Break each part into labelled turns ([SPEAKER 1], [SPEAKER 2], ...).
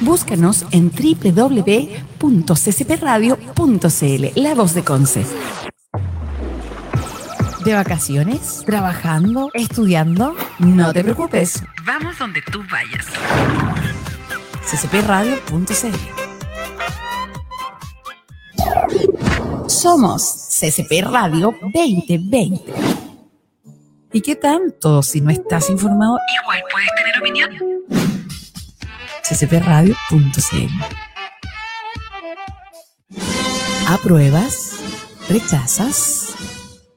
[SPEAKER 1] Búscanos en www.ccpradio.cl, La Voz de Conce. ¿De vacaciones? ¿Trabajando? ¿Estudiando? No te preocupes. Vamos donde tú vayas. ccpradio.cl Somos CCP Radio 2020. ¿Y qué tanto si no estás informado? Igual puedes tener opinión. ccpradio.cl ¿Apruebas? ¿Rechazas?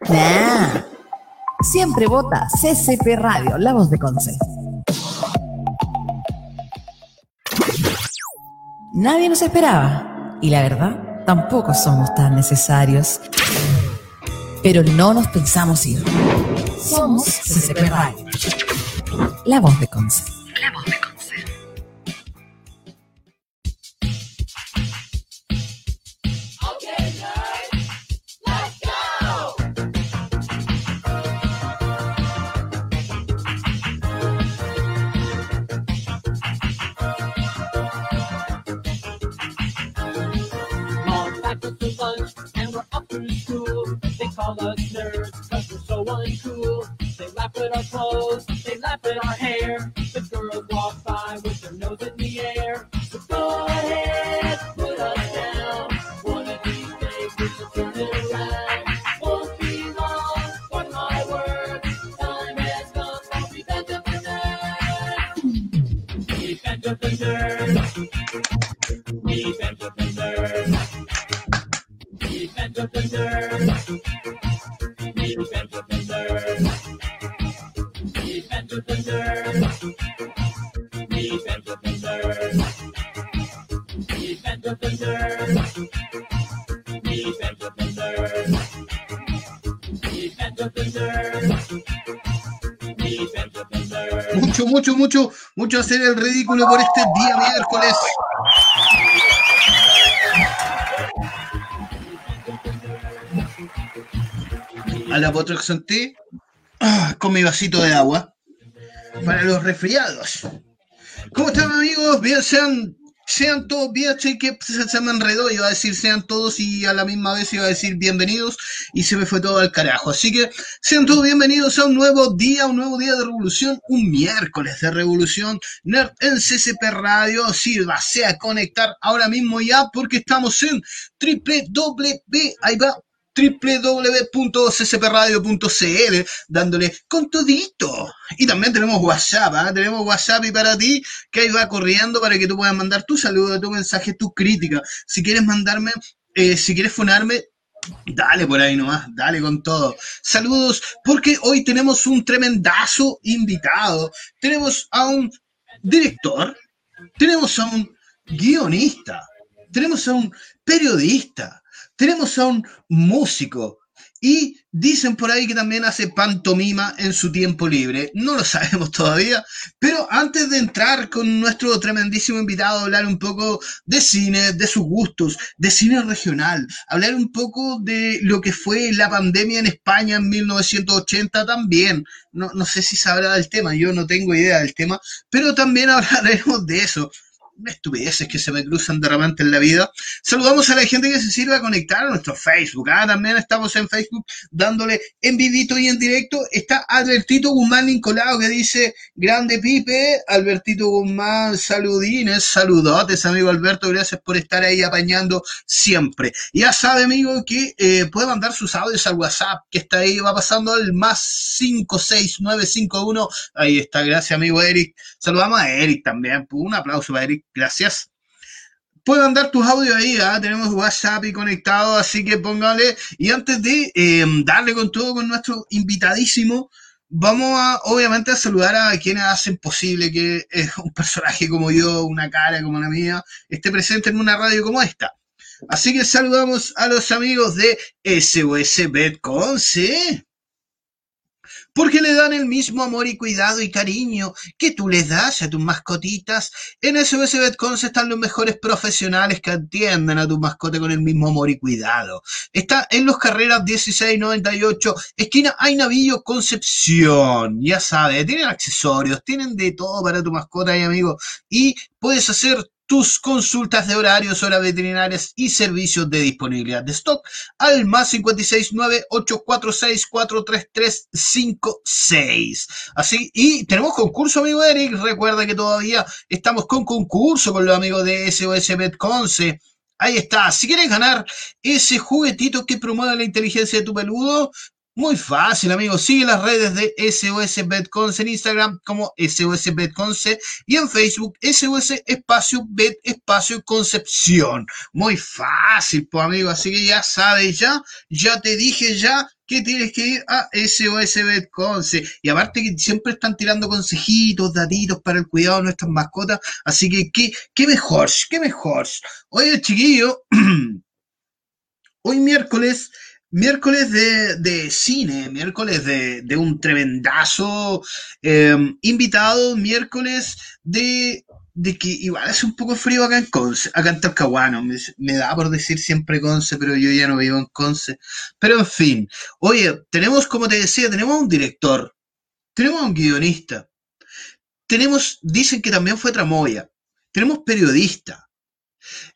[SPEAKER 1] Nah. Siempre vota CCP Radio, la voz de Conce. Nadie nos esperaba. Y la verdad, tampoco somos tan necesarios. Pero no nos pensamos ir. Somos CCP Radio. La voz de Conce. La voz de call us nerds, cause we're so uncool. They laugh at our clothes, they laugh at our hair.
[SPEAKER 2] Mucho, mucho, mucho, mucho hacer el ridículo por este día miércoles. A la ah, con mi vasito de agua para los resfriados. ¿Cómo están amigos? Bien, sean sean todos, bien, que se, me enredó, iba a decir sean todos y a la misma vez iba a decir bienvenidos y se me fue todo al carajo. Así que sean todos bienvenidos a un nuevo día, un nuevo día de revolución, un miércoles de revolución Nerd en CCP Radio. Sírvase a conectar ahora mismo ya porque estamos en www, ahí va, www.ccpradio.cl dándole con todito. Y también tenemos WhatsApp, ¿ah? tenemos WhatsApp y para ti que ahí va corriendo para que tú puedas mandar tu saludo, tu mensaje, tu crítica. Si quieres mandarme, eh, si quieres fonarme, Dale por ahí nomás, dale con todo. Saludos, porque hoy tenemos un tremendazo invitado. Tenemos a un director, tenemos a un guionista, tenemos a un periodista, tenemos a un músico y dicen por ahí que también hace pantomima en su tiempo libre. No lo sabemos todavía, pero antes de entrar con nuestro tremendísimo invitado hablar un poco de cine, de sus gustos, de cine regional, hablar un poco de lo que fue la pandemia en España en 1980 también. No, no sé si sabrá del tema, yo no tengo idea del tema, pero también hablaremos de eso estupideces que se me cruzan de repente en la vida. Saludamos a la gente que se sirve a conectar a nuestro Facebook. Ah, también estamos en Facebook dándole en vivito y en directo. Está Albertito Guzmán Nicolau que dice, grande Pipe, Albertito Guzmán, saludines, saludotes, amigo Alberto, gracias por estar ahí apañando siempre. Ya sabe, amigo, que eh, puede mandar sus audios al WhatsApp, que está ahí, va pasando al más 56951. Ahí está, gracias, amigo Eric. Saludamos a Eric también. Un aplauso para Eric gracias. Pueden mandar tus audios ahí, ¿ah? tenemos WhatsApp y conectado, así que póngale. Y antes de em, darle con todo con nuestro invitadísimo, vamos a, obviamente, a saludar a quienes hacen posible que un personaje como yo, una cara como la mía, esté presente en una radio como esta. Así que saludamos a los amigos de SOS Betconce porque le dan el mismo amor y cuidado y cariño que tú les das a tus mascotitas. En SOS Betconce están los mejores profesionales que atienden a tu mascota con el mismo amor y cuidado. Está en los carreras 1698, esquina Ainavillo Concepción. Ya sabes, tienen accesorios, tienen de todo para tu mascota y amigo. Y puedes hacer tus consultas de horarios, horas veterinarias y servicios de disponibilidad de stock al más 569-846-43356. Así, y tenemos concurso, amigo Eric. Recuerda que todavía estamos con concurso con los amigos de SOS Betconce. Ahí está. Si quieres ganar ese juguetito que promueve la inteligencia de tu peludo, muy fácil, amigos. Sigue las redes de SOS Betconce en Instagram como SOS Betconce y en Facebook SOS Espacio Bet Espacio Concepción. Muy fácil, pues, amigo. Así que ya sabes, ya, ya te dije ya que tienes que ir a SOS Betconce. Y aparte que siempre están tirando consejitos, datitos para el cuidado de nuestras mascotas. Así que, ¿qué, qué mejor? ¿Qué mejor? Oye, chiquillo, hoy miércoles miércoles de, cine, miércoles de, un tremendazo em, invitado, miércoles de, que igual es un poco frío acá en Conce, acá en Talcahuano, me, me, da por decir siempre Conce, pero yo ya no vivo en Conce. Pero en fin, oye, tenemos, como te decía, tenemos un director, tenemos un guionista, tenemos, dicen que también fue Tramoya, tenemos periodista,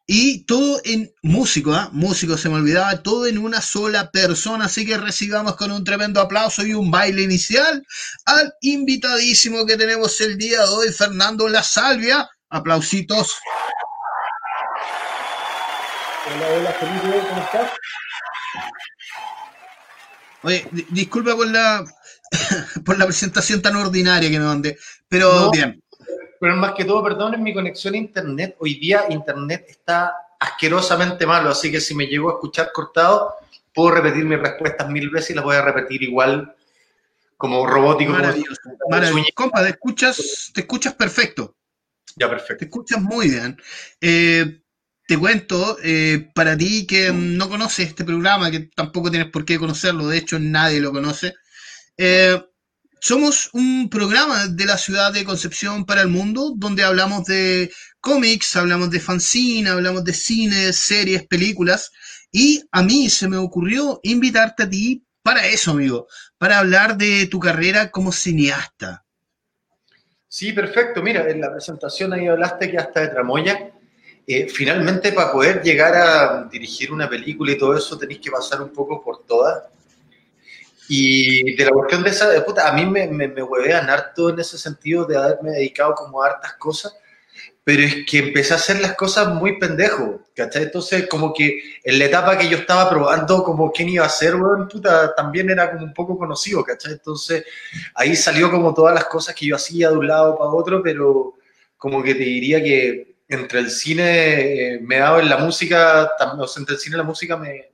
[SPEAKER 2] y todo en músico, ¿ah? Músico, se me olvidaba, todo en una sola persona. Así que recibamos con un tremendo aplauso y un baile inicial al invitadísimo que tenemos el día de hoy, Fernando La Salvia. Aplausitos.
[SPEAKER 3] Hola, hola, Felipe, ¿cómo estás?
[SPEAKER 2] Oye, disculpa por la, por la presentación tan ordinaria que me mandé, pero bien
[SPEAKER 3] pero más que todo, perdón, mi conexión a internet. Hoy día internet está asquerosamente malo, así que si me llego a escuchar cortado, puedo repetir mis respuestas mil veces y las voy a repetir igual como robótico.
[SPEAKER 2] Maravilloso. Maravilloso. Compa, te escuchas, te escuchas perfecto.
[SPEAKER 3] Ya, perfecto.
[SPEAKER 2] Te escuchas muy bien. Eh, te cuento, eh, para ti que no conoces este programa, que tampoco tienes por qué conocerlo, de hecho nadie lo conoce, eh, somos un programa de la ciudad de Concepción para el mundo, donde hablamos de cómics, hablamos de fanzine, hablamos de cine, series, películas. Y a mí se me ocurrió invitarte a ti para eso, amigo, para hablar de tu carrera como cineasta.
[SPEAKER 3] Sí, perfecto. Mira, en la presentación ahí hablaste que hasta de Tramoya. Eh, finalmente, para poder llegar a dirigir una película y todo eso, tenéis que pasar un poco por todas y de la cuestión de esa, puta, a mí me, me, me huevean harto en ese sentido de haberme dedicado como a hartas cosas, pero es que empecé a hacer las cosas muy pendejo, ¿cachai? Entonces, como que en la etapa que yo estaba probando como quién iba a ser, weón, puta, también era como un poco conocido, ¿cachai? Entonces, ahí salió como todas las cosas que yo hacía de un lado para otro, pero como que te diría que entre el cine eh, me dado en la música, o sea, entre el cine y la música me,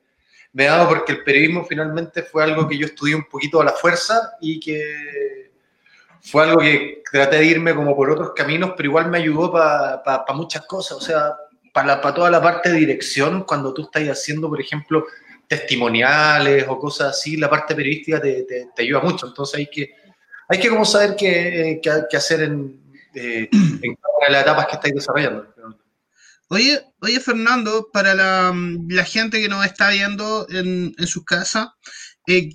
[SPEAKER 3] me dado porque el periodismo finalmente fue algo que yo estudié un poquito a la fuerza y que fue algo que traté de irme como por otros caminos, pero igual me ayudó para muchas cosas, o sea, para toda la parte de dirección, cuando tú estás haciendo, por ejemplo, testimoniales o cosas así, la parte periodística te, te, ayuda mucho, entonces hay que, hay que como saber qué, qué, hacer en, eh, en cada una de las etapas que estáis desarrollando.
[SPEAKER 2] Oye, oye Fernando, para la, gente que nos está viendo en, en sus casas, eh,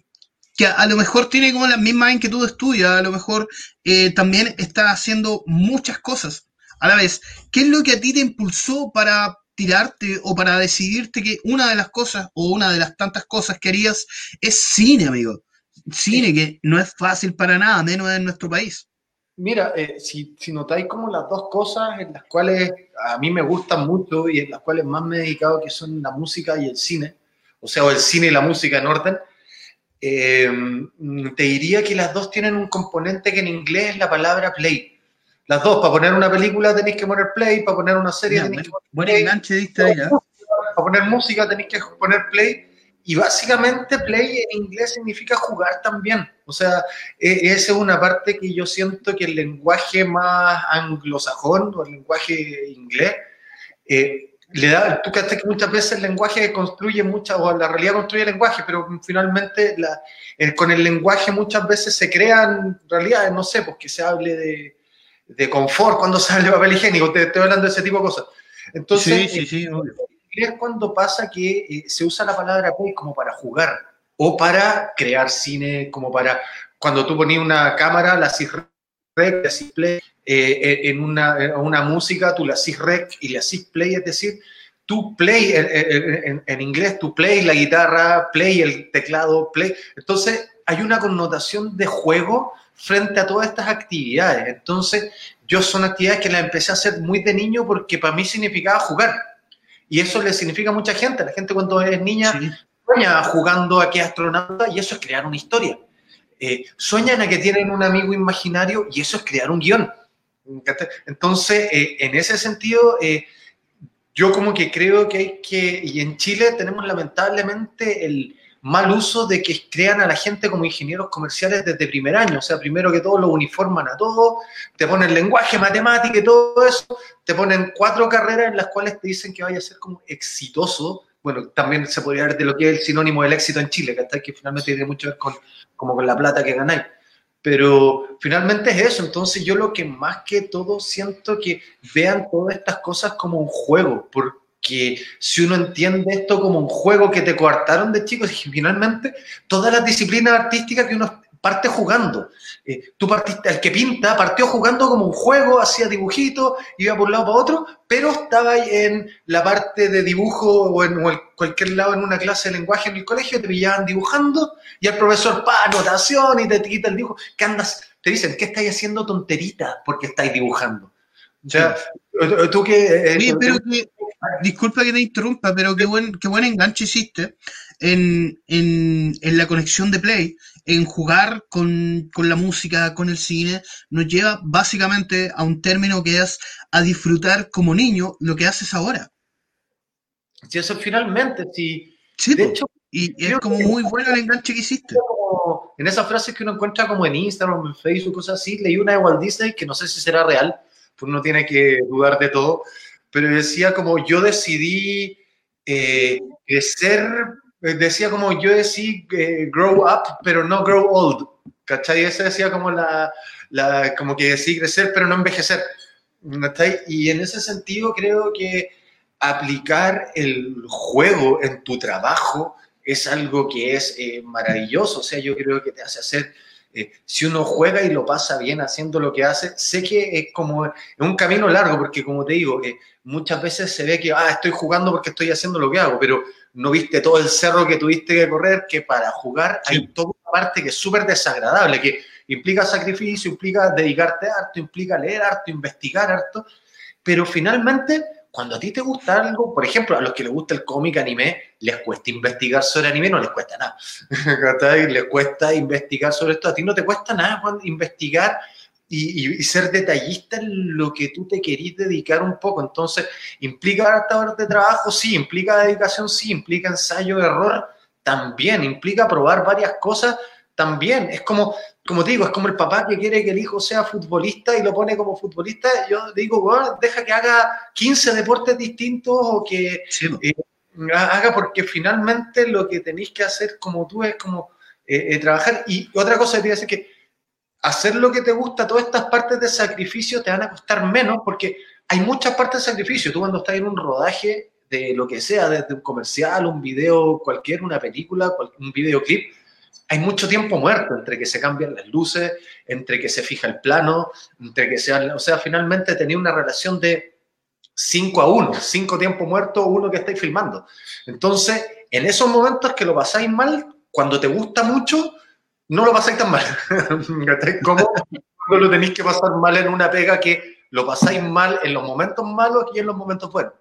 [SPEAKER 2] que a, lo mejor tiene como las mismas inquietudes tuyas, a lo mejor eh, también está haciendo muchas cosas a la vez. ¿Qué es lo que a ti te impulsó para tirarte o para decidirte que una de las cosas o una de las tantas cosas que harías es cine, amigo? Cine que no es fácil para nada, menos en nuestro país.
[SPEAKER 3] Mira, eh, si, si, notáis como las dos cosas en las cuales a mí me gustan mucho y en las cuales más me he dedicado, que son la música y el cine, o sea, o el cine y la música en orden, eh, te diría que las dos tienen un componente que en inglés es la palabra play. Las dos, para poner una película tenéis que poner play, para poner una serie tenéis que poner
[SPEAKER 2] play. enganche diste ahí, ¿eh?
[SPEAKER 3] Para poner música tenéis que poner play y básicamente play en inglés significa jugar también. O sea, e, esa es una parte que yo siento que el lenguaje más anglosajón o el lenguaje inglés, eh, le da, tú crees que muchas veces el lenguaje construye muchas, o la realidad construye el lenguaje, pero finalmente la, con el lenguaje muchas veces se crean realidades, no sé, porque se hable de, de confort cuando se habla de papel higiénico, te estoy hablando de ese tipo de cosas. Entonces, sí, sí, sí, es cuando pasa que eh, se usa la palabra play como para jugar o para crear cine, como para cuando tú ponías una cámara, la haces rec, la haces play, eh, en, una, una, música tú la haces rec y la haces play, es decir, tú play en, en, inglés, tú play la guitarra, play el teclado, play. Entonces hay una connotación de juego frente a todas estas actividades. Entonces yo son actividades que las empecé a hacer muy de niño porque para mí significaba jugar. Y eso le significa a mucha gente. La gente cuando es niña sueña jugando a que astronauta y eso es crear una historia. Eh, sueñan a que tienen un amigo imaginario y eso es crear un guion. Entonces, eh, en ese sentido, eh, yo como que creo que hay que, y en Chile tenemos lamentablemente el mal uso de que crean a la gente como ingenieros comerciales desde primer año. O sea, primero que todo lo uniforman a todos, te ponen lenguaje, matemática y todo eso, te ponen cuatro carreras en las cuales te dicen que vaya a ser como exitoso. Bueno, también se podría ver de lo que es el sinónimo del éxito en Chile, que, que finalmente tiene mucho que ver con, como con la plata que ganáis. Pero finalmente es eso. Entonces yo lo que más que todo siento que vean todas estas cosas como un juego, porque que si uno entiende esto como un juego que te coartaron de chicos, y finalmente todas las disciplinas artísticas que uno parte jugando. Eh, tú partiste, el que pinta partió jugando como un juego, hacía dibujitos, iba por un lado para otro, pero estaba en la parte de dibujo o en cualquier lado en una clase de lenguaje en el colegio, te pillaban dibujando y el profesor, pa, anotación y te quita el dibujo. ¿Qué andas? Te dicen, ¿qué estáis haciendo tonterita porque estáis dibujando? O sea, tú que...
[SPEAKER 2] Eh, pero que disculpa que te interrumpa, pero qué buen, qué buen enganche hiciste en, en, en la conexión de Play, en jugar con, con, la música, con el cine, nos lleva básicamente a un término que es a disfrutar como niño lo que haces ahora.
[SPEAKER 3] Sí, eso finalmente, sí.
[SPEAKER 2] sí de hecho, y es como muy bueno el enganche que hiciste.
[SPEAKER 3] en esas frases que uno encuentra como en Instagram, en Facebook, cosas así, leí una de Walt Disney que no sé si será real, pues uno tiene que dudar de todo, pero decía como yo decidí eh, crecer, eh, decía como yo decidí eh, grow up, pero no grow old, ¿cachai? Ese decía como la, la, como que decidí crecer, pero no envejecer, ¿cachai? Y en ese sentido creo que aplicar el juego en tu trabajo es algo que es maravilloso, o sea, yo creo que te hace hacer eh, si uno juega y lo pasa bien haciendo lo que hace, sé que es como un camino largo, porque como te digo, eh, muchas veces se ve que, ah, estoy jugando porque estoy haciendo lo que hago, pero no viste todo el cerro que tuviste que correr, que para jugar hay toda una parte que es súper desagradable, que implica sacrificio, implica dedicarte harto, implica leer harto, investigar harto, pero finalmente cuando a ti te gusta algo, por ejemplo, a los que les gusta el cómic anime, les cuesta investigar sobre anime, no les cuesta nada. les cuesta investigar sobre esto. A ti no te cuesta nada investigar y, ser detallista en lo que tú te querís dedicar un poco. Entonces, ¿implica harta horas de trabajo? Sí. ¿Implica dedicación? Sí. ¿Implica ensayo, error? También. ¿Implica probar varias cosas? También. Es como, como te digo, es como el papá que quiere que el hijo sea futbolista y lo pone como futbolista. Yo digo, bueno, deja que haga 15 deportes distintos o que eh, haga, porque finalmente lo que tenéis que hacer como tú es como eh, eh, trabajar. Y otra cosa que te voy a decir que hacer lo que te gusta, todas estas partes de sacrificio te van a costar menos porque hay muchas partes de sacrificio. Tú cuando estás en un rodaje de lo que sea, desde un comercial, un video, cualquier, una película, un videoclip, hay mucho tiempo muerto entre que se cambian las luces, entre que se fija el plano, entre que sea, o sea, finalmente tenía una relación de 5 a 1, 5 tiempo muerto, uno que estáis filmando. Entonces, en esos momentos que lo pasáis mal, cuando te gusta mucho, no lo pasáis tan mal. Como cuando lo tenéis que pasar mal en una pega que lo pasáis mal en los momentos malos y en los momentos buenos.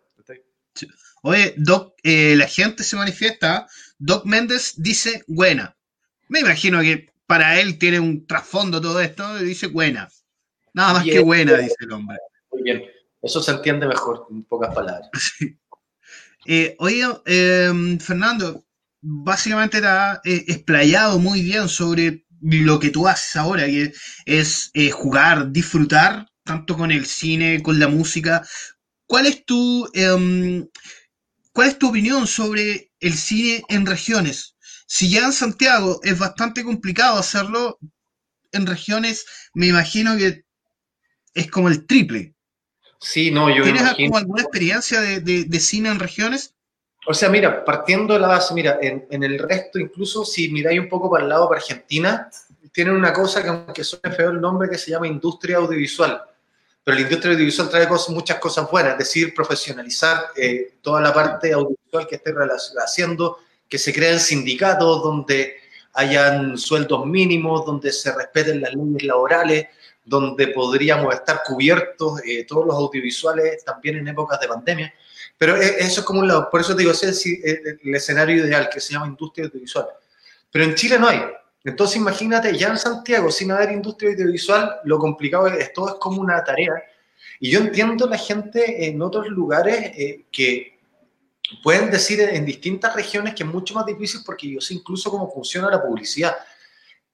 [SPEAKER 2] Oye, Doc, eh, la gente se manifiesta. Doc Méndez dice buena. Me imagino que para él tiene un trasfondo todo esto y dice buena. Nada más que buena, dice el hombre.
[SPEAKER 3] Muy bien. Eso se entiende mejor, en pocas palabras.
[SPEAKER 2] Eh, oye, em, Fernando, básicamente te ha eh, explayado muy bien sobre lo que tú haces ahora, que es eh, jugar, disfrutar, tanto con el cine, con la música, ¿cuál es tu, em, cuál es tu opinión sobre el cine en regiones? Si ya en Santiago es bastante complicado hacerlo, en regiones me imagino que es como el triple.
[SPEAKER 3] Sí, no, yo
[SPEAKER 2] ¿Tienes
[SPEAKER 3] imagino-
[SPEAKER 2] como alguna experiencia de, de- de cine en regiones?
[SPEAKER 3] O sea, mira, partiendo de la base, mira, en, en el resto, incluso si miráis un poco para el lado para Argentina, tienen una cosa que aunque suene feo el nombre, que se llama industria audiovisual. Pero la industria audiovisual trae cosas- muchas cosas buenas, es decir, profesionalizar eh, toda la parte audiovisual que esté haciendo, que se creen sindicatos donde hayan sueldos mínimos, donde se respeten las leyes laborales, donde podríamos estar cubiertos eh, todos los audiovisuales también en épocas de pandemia. Pero e- eso es como un lado, por eso te digo, ese es el, escenario ideal que se llama industria audiovisual. Pero en Chile no hay. Entonces imagínate, ya en Santiago, sin haber industria audiovisual, lo complicado es, todo es como una tarea. Y yo entiendo la gente en otros lugares eh, que pueden decir en distintas regiones que es mucho más difícil porque yo sé incluso cómo funciona la publicidad.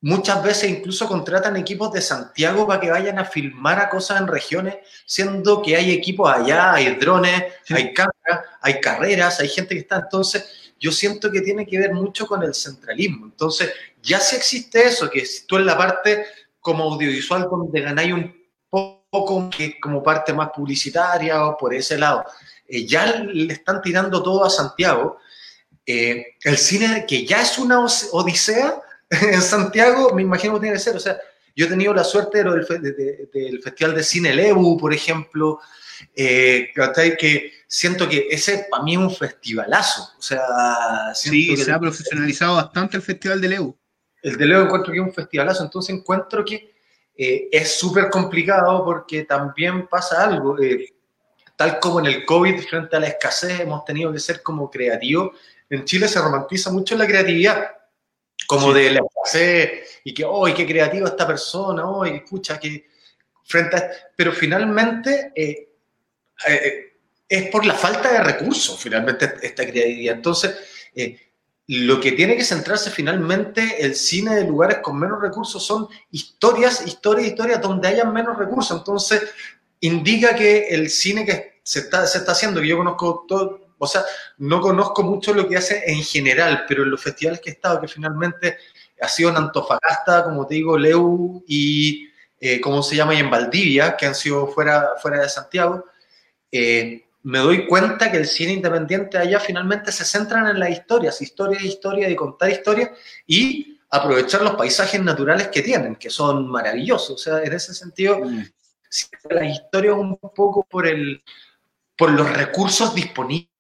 [SPEAKER 3] Muchas veces incluso contratan equipos de Santiago para que vayan a filmar a cosas en regiones, siendo que hay equipos allá, hay drones,
[SPEAKER 2] Sí.
[SPEAKER 3] hay cámaras, hay carreras, hay gente que está. Entonces, yo siento que tiene que ver mucho con el centralismo. Entonces, ya si existe eso, que si tú en la parte como audiovisual donde ganáis un poco, que como parte más publicitaria o por ese lado, eh, ya le están tirando todo a Santiago. Eh, el cine, que ya es una odisea en Santiago, me imagino que tiene que ser. O sea, yo he tenido la suerte de lo del, fe- de- de- del Festival de Cine Lebu, por ejemplo, eh, que siento que ese para mí es un festivalazo. O sea,
[SPEAKER 2] Sí, se ha profesionalizado bastante el Festival de Leu.
[SPEAKER 3] el de Leo encuentro que es un festivalazo, entonces encuentro que eh, es súper complicado porque también pasa algo, eh, tal como en el COVID frente a la escasez hemos tenido que ser como creativos, en Chile se romantiza mucho la creatividad, como
[SPEAKER 2] Sí.
[SPEAKER 3] de la y que, ¡ay, qué creativa esta persona! ¡ay, escucha que frente a... Pero finalmente eh, eh, es por la falta de recursos, finalmente, esta creatividad. Entonces, eh, lo que tiene que centrarse finalmente el cine de lugares con menos recursos son historias, historias, historias donde hayan menos recursos. Entonces, indica que el cine que se está, se está haciendo, que yo conozco todo, o sea, no conozco mucho lo que hace en general, pero en los festivales que he estado, que finalmente ha sido en Antofagasta, como te digo, Leu y, eh, ¿cómo se llama? Y en Valdivia, que han sido fuera, fuera de Santiago, eh, me doy cuenta que el cine independiente allá finalmente se centran en las historias, historias, historias y contar historias y aprovechar los paisajes naturales que tienen, que son maravillosos. O sea, en ese sentido, siempre la historia es un poco por, el, por los recursos disponibles.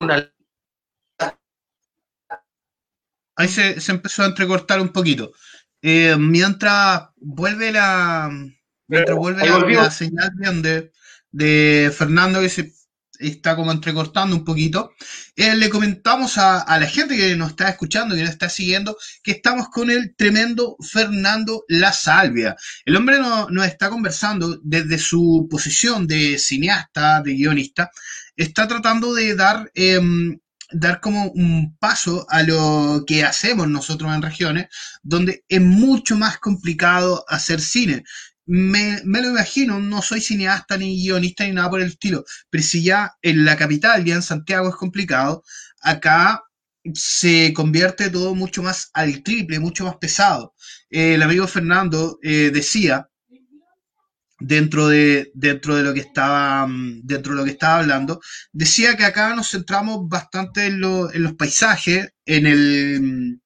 [SPEAKER 3] Una-
[SPEAKER 2] Ahí se, se empezó a entrecortar un poquito. Eh, mientras vuelve la, mientras vuelve la, la señal de, de Fernando que se está como entrecortando un poquito, eh, le comentamos a, la gente que nos está escuchando, que nos está siguiendo, que estamos con el tremendo Fernando La Salvia. El hombre no- nos está conversando desde su posición de cineasta, de guionista, está tratando de dar em, dar como un paso a lo que hacemos nosotros en regiones, donde es mucho más complicado hacer cine. Me, lo imagino, no soy cineasta ni guionista ni nada por el estilo, pero si ya en la capital, ya en Santiago es complicado, acá se convierte todo mucho más al triple, mucho más pesado. Eh, el amigo Fernando eh, decía, dentro de, dentro de lo que estaba, mm, dentro de lo que estaba hablando, decía que acá nos centramos bastante en, en los paisajes, en el, mm,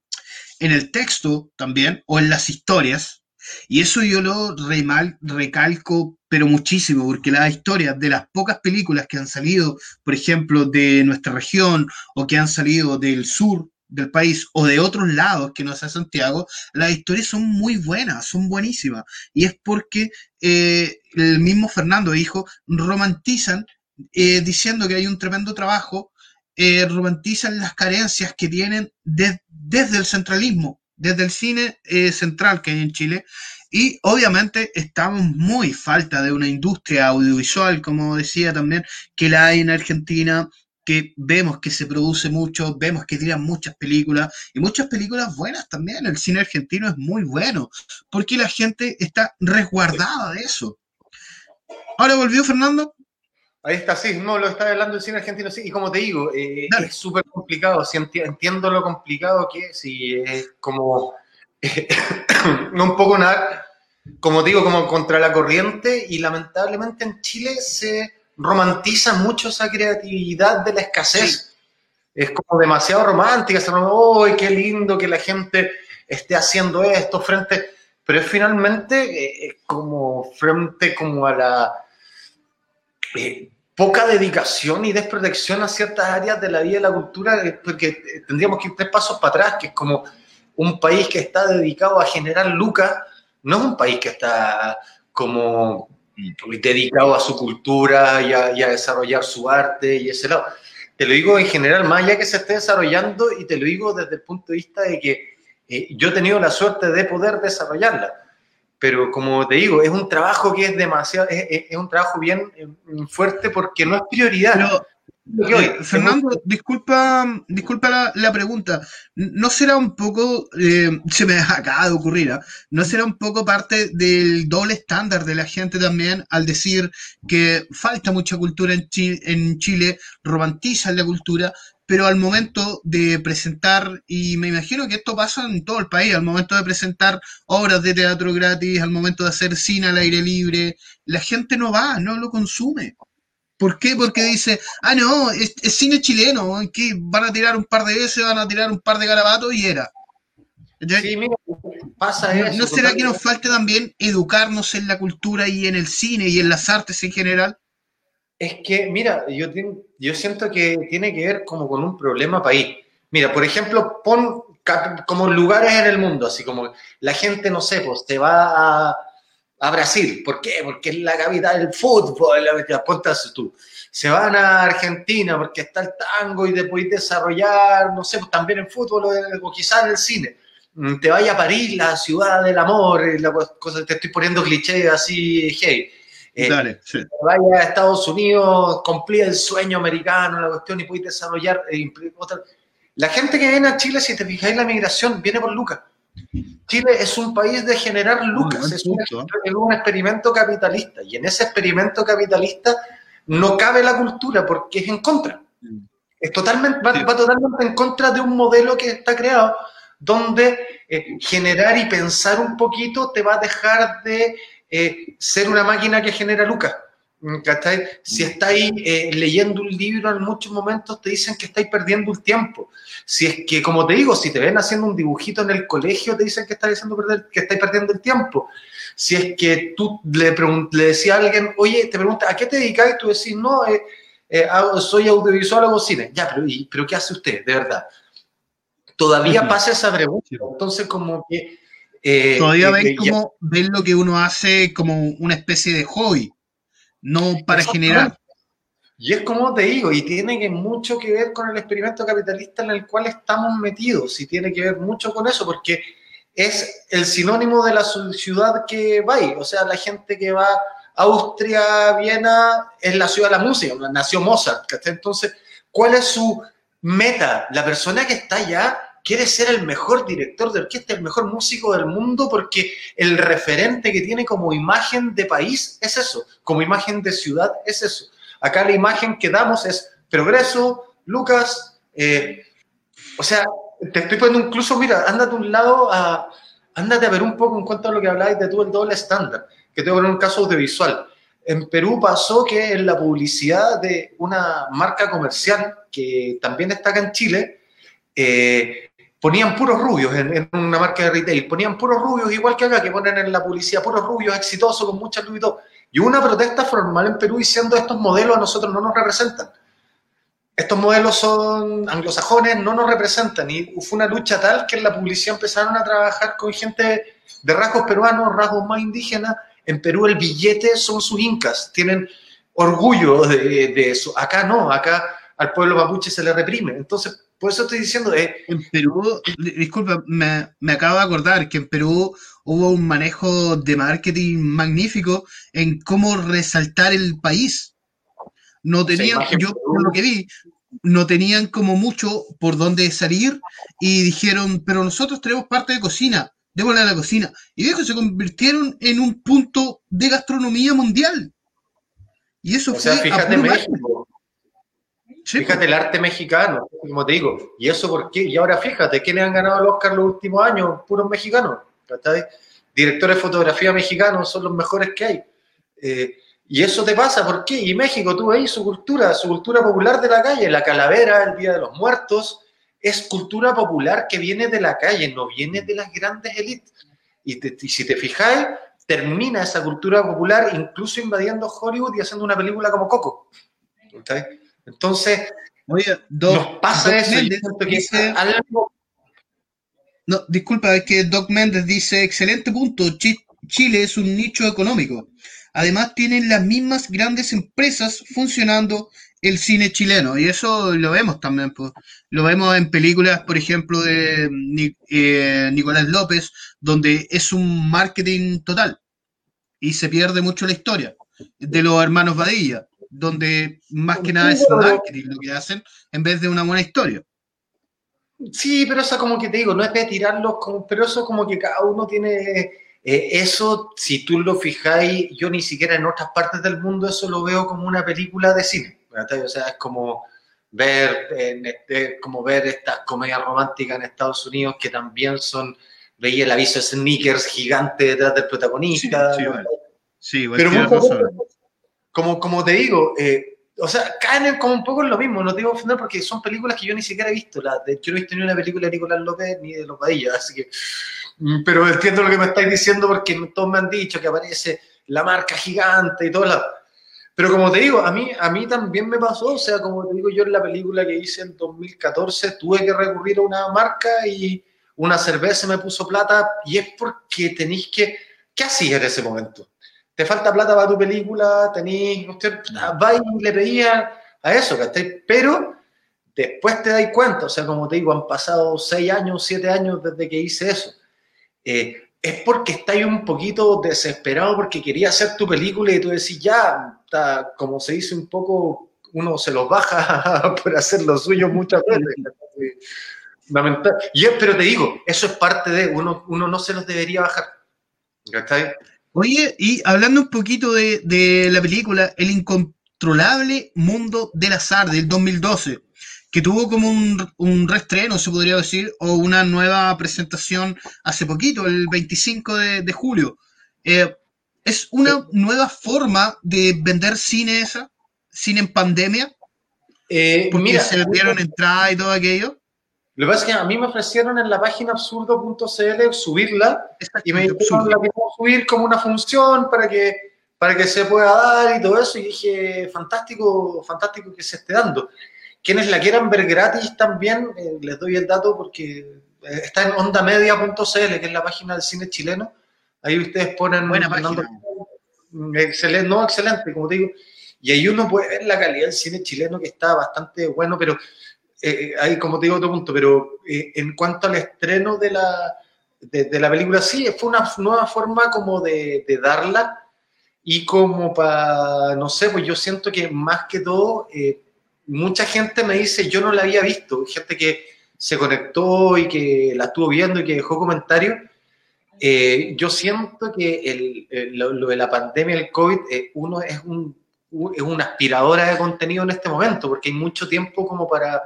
[SPEAKER 2] en el texto también, o en las historias. Y eso yo lo remal- recalco, pero muchísimo, porque las historias de las pocas películas que han salido, por ejemplo, de nuestra región, o que han salido del sur del país, o de otros lados que no sea Santiago, las historias son muy buenas, son buenísimas. Y es porque eh, el mismo Fernando dijo, romantizan eh, diciendo que hay un tremendo trabajo, eh, romantizan las carencias que tienen de- desde el centralismo, desde el cine eh, central que hay en Chile. Y obviamente estamos muy falta de una industria audiovisual, como decía también, que la hay en Argentina, que vemos que se produce mucho, vemos que tiran muchas películas y muchas películas buenas también. El cine argentino es muy bueno porque la gente está resguardada de eso. ¿Ahora volvió Fernando?
[SPEAKER 3] Ahí está, sí, no, lo está hablando el cine argentino, sí, y como te digo, eh, es súper complicado, sí, entiendo lo complicado que es, y es como, un poco nada, como digo, como contra la corriente, y lamentablemente en Chile se romantiza mucho esa creatividad de la escasez. Es como demasiado romántica, se ¡ay, qué lindo que la gente esté haciendo esto frente! Pero es finalmente eh, como frente como a la eh, poca dedicación y desprotección a ciertas áreas de la vida y la cultura, eh, porque tendríamos que ir tres pasos para atrás, que es como un país que está dedicado a generar lucas, no es un país que está como dedicado a su cultura y a, desarrollar su arte y ese lado. Te lo digo en general, más allá que se esté desarrollando, y te lo digo desde el punto de vista de que eh, yo he tenido la suerte de poder desarrollarla pero como te digo, es un trabajo que es demasiado, es, un trabajo bien eh, fuerte porque no es prioridad.
[SPEAKER 2] Eh, Fernando, disculpa, disculpa la, pregunta. ¿No será un poco, eh, se me acaba de ocurrir, ¿ah? ¿no será un poco parte del doble estándar de la gente también al decir que falta mucha cultura en Chile, en Chile romantizan la cultura, pero al momento de presentar, y me imagino que esto pasa en todo el país, al momento de presentar obras de teatro gratis, al momento de hacer cine al aire libre, la gente no va, no lo consume. ¿Por qué? Porque dice, ah, no, es, cine chileno, que van a tirar un par de veces, van a tirar un par de garabatos y era.
[SPEAKER 3] Sí, mira, pasa eso.
[SPEAKER 2] ¿No será que nos falte también educarnos en la cultura y en el cine y en las artes en general?
[SPEAKER 3] Es que, mira, yo, siento que tiene que ver como con un problema país. Mira, por ejemplo, pon como lugares en el mundo, así como la gente, no sé, pues te va a, a Brasil. ¿Por qué? Porque es la capital del fútbol, ponte tú. Se van a Argentina porque está el tango y después desarrollar, no sé, pues también en fútbol o, quizás en el cine. Mm, te vaya a París, la ciudad del amor, la cosa, te estoy poniendo cliché así, hey eh, Vaya a Estados Unidos, cumplía el sueño americano, la cuestión, y puedes desarrollar eh, La gente que viene a Chile, si te fijáis la migración, viene por lucas. Chile es un país de generar lucas, es, un, experimento capitalista, y en ese experimento capitalista no cabe la cultura porque es en contra. Es totalmente, va, totalmente en contra de un modelo que está creado donde eh, generar y pensar un poquito te va a dejar de eh, ser una máquina que genera lucas. Si estáis eh, leyendo un libro en muchos momentos te dicen que estáis perdiendo el tiempo. Si es que, como te digo, si te ven haciendo un dibujito en el colegio, te dicen que estáis, haciendo perder, que estáis perdiendo el tiempo. Si es que tú le, le decías a alguien, oye, te pregunta, ¿a qué te dedicas? Y tú decís, no, eh, soy audiovisual o cine. Ya, pero, pero ¿qué hace usted, de verdad? Todavía pasa esa pregunta. Entonces, como que
[SPEAKER 2] eh, Todavía ven, eh, como, ven lo que uno hace como una especie de hobby, no para generar.
[SPEAKER 3] Y es como te digo, y tiene que mucho que ver con el experimento capitalista en el cual estamos metidos, y tiene que ver mucho con eso, porque es el sinónimo de la ciudad que va ahí. O sea, la gente que va a Austria, Viena, es la ciudad de la música, nació Mozart. Entonces, ¿cuál es su meta? La persona que está allá quiere ser el mejor director de orquesta, el mejor músico del mundo, porque el referente que tiene como imagen de país es eso, como imagen de ciudad es eso. Acá la imagen que damos es progreso, Lucas, eh, o sea, te estoy poniendo incluso, mira, ándate un lado ándate a ver un poco en cuanto a lo que habláis de tú el doble estándar, que tengo en un caso audiovisual. En Perú pasó que en la publicidad de una marca comercial que también está acá en Chile, eh, ponían puros rubios en, una marca de retail, ponían puros rubios, igual que acá, que ponen en la publicidad puros rubios exitosos con mucha luz y todo. Una protesta formal en Perú diciendo estos modelos a nosotros no nos representan. Estos modelos son anglosajones, no nos representan. Y fue una lucha tal que en la publicidad empezaron a trabajar con gente de rasgos peruanos, rasgos más indígenas. En Perú el billete son sus incas, tienen orgullo de eso. Acá no, acá al pueblo mapuche se le reprime. Entonces, por eso estoy diciendo. Eh,
[SPEAKER 2] en Perú, disculpa, me, me, acabo de acordar que en Perú hubo un manejo de marketing magnífico en cómo resaltar el país. No tenían, yo por lo que vi, no tenían como mucho por dónde salir y dijeron, pero nosotros tenemos parte de cocina, démosle a la cocina. Y de se convirtieron en un punto de gastronomía mundial. Y eso
[SPEAKER 3] O sea,
[SPEAKER 2] fue a
[SPEAKER 3] fíjate
[SPEAKER 2] puro marketing.
[SPEAKER 3] México,
[SPEAKER 2] Sí,
[SPEAKER 3] fíjate el arte mexicano, como te digo. ¿Y eso por qué? Y ahora fíjate, ¿quiénes han ganado el Oscar los últimos años? Puros mexicanos. ¿cachai? Directores de fotografía mexicanos son los mejores que hay. Eh, y eso te pasa, ¿por qué? Y México, tú veis su cultura, su cultura popular de la calle, la calavera, el Día de los Muertos, es cultura popular que viene de la calle, no viene de las grandes élites. Y, te- y si te fijáis, termina esa cultura popular incluso invadiendo Hollywood y haciendo una película como Coco. Entonces,
[SPEAKER 2] Oye, Doc,
[SPEAKER 3] nos pasa
[SPEAKER 2] Doc
[SPEAKER 3] eso. que
[SPEAKER 2] dice-
[SPEAKER 3] algo-
[SPEAKER 2] No, disculpa, es que Doc Méndez dice, excelente punto, Chi- Chile es un nicho económico. Además tienen las mismas grandes empresas funcionando el cine chileno y eso lo vemos también, pues. Lo vemos en películas, por ejemplo, de eh, Nicolás López, donde es un marketing total y se pierde mucho la historia. De los hermanos Badilla, donde más que nada es marketing lo que hacen en vez de una buena historia.
[SPEAKER 3] Sí, pero eso como que te digo, no es de tirarlos, como, pero eso como que cada uno tiene eh, eso, si tú lo fijáis, yo ni siquiera en otras partes del mundo eso lo veo como una película de cine, ¿cachai? O sea, es como ver, este- como ver estas comedias románticas en Estados Unidos que también son, veía el aviso de sneakers gigante detrás del protagonista,
[SPEAKER 2] Sí, sí, vale. Sí, igual
[SPEAKER 3] Pero muchas veces, como, como te digo, eh, o sea, caen en como un poco en lo mismo, no te digo ofender porque son películas que yo ni siquiera he visto. La, de, no he visto ni una película de Nicolás López ni de Los Vadillas, así que. mm, Pero entiendo lo que me estáis diciendo porque todos me han dicho que aparece la marca gigante y todo lado. Pero como te digo, a mí, a mí también me pasó, o sea, como te digo, yo en la película que hice en 2014 tuve que recurrir a una marca y una cerveza me puso plata y es porque tenéis que... ¿Qué hacías en ese momento? Te falta plata para tu película, tenés, usted va y le pedía a eso, ¿cachai? Pero después te dais cuenta, o sea, como te digo, han pasado seis años, siete años desde que hice eso. Eh, es porque estáis un poquito desesperado porque quería hacer tu película y tú decís, ya, está, como se dice un poco, uno se los baja por hacer lo suyo muchas veces. Lamentable. Y es, pero te digo, eso es parte de, uno, uno no se los debería bajar. ¿Cachai?
[SPEAKER 2] Oye, y hablando un poquito de, de la película El incontrolable mundo del azar del 2012, que tuvo como un, un reestreno, se podría decir, o una nueva presentación hace poquito, el 25 de, de julio. Eh, ¿Es una nueva forma de vender cine esa? ¿Cine en pandemia?
[SPEAKER 3] Eh,
[SPEAKER 2] Porque
[SPEAKER 3] mira,
[SPEAKER 2] se vendieron entradas y todo aquello.
[SPEAKER 3] Lo que pasa es que a mí me ofrecieron en la página absurdo.cl subirla y me dijeron la subir como una función para que, para que se pueda dar y todo eso. Y dije, fantástico, fantástico que se esté dando. Quienes la quieran ver gratis también, eh, les doy el dato porque eh, está en ondamedia.cl, que es la página del cine chileno. Ahí ustedes ponen...
[SPEAKER 2] Buena página.
[SPEAKER 3] Excelente, no, excelente, como te digo. Y ahí uno puede ver la calidad del cine chileno que está bastante bueno, pero eh, ahí, como te digo, otro punto, pero eh, en cuanto al estreno de la, de, de la película, sí, fue una nueva forma como de, de darla y como para, no sé, pues yo siento que más que todo, eh, mucha gente me dice, yo no la había visto, gente que se conectó y que la estuvo viendo y que dejó comentarios. Eh, yo siento que el, el- lo, lo de la pandemia, el COVID, eh, uno es un, es una aspiradora de contenido en este momento, porque hay mucho tiempo como para,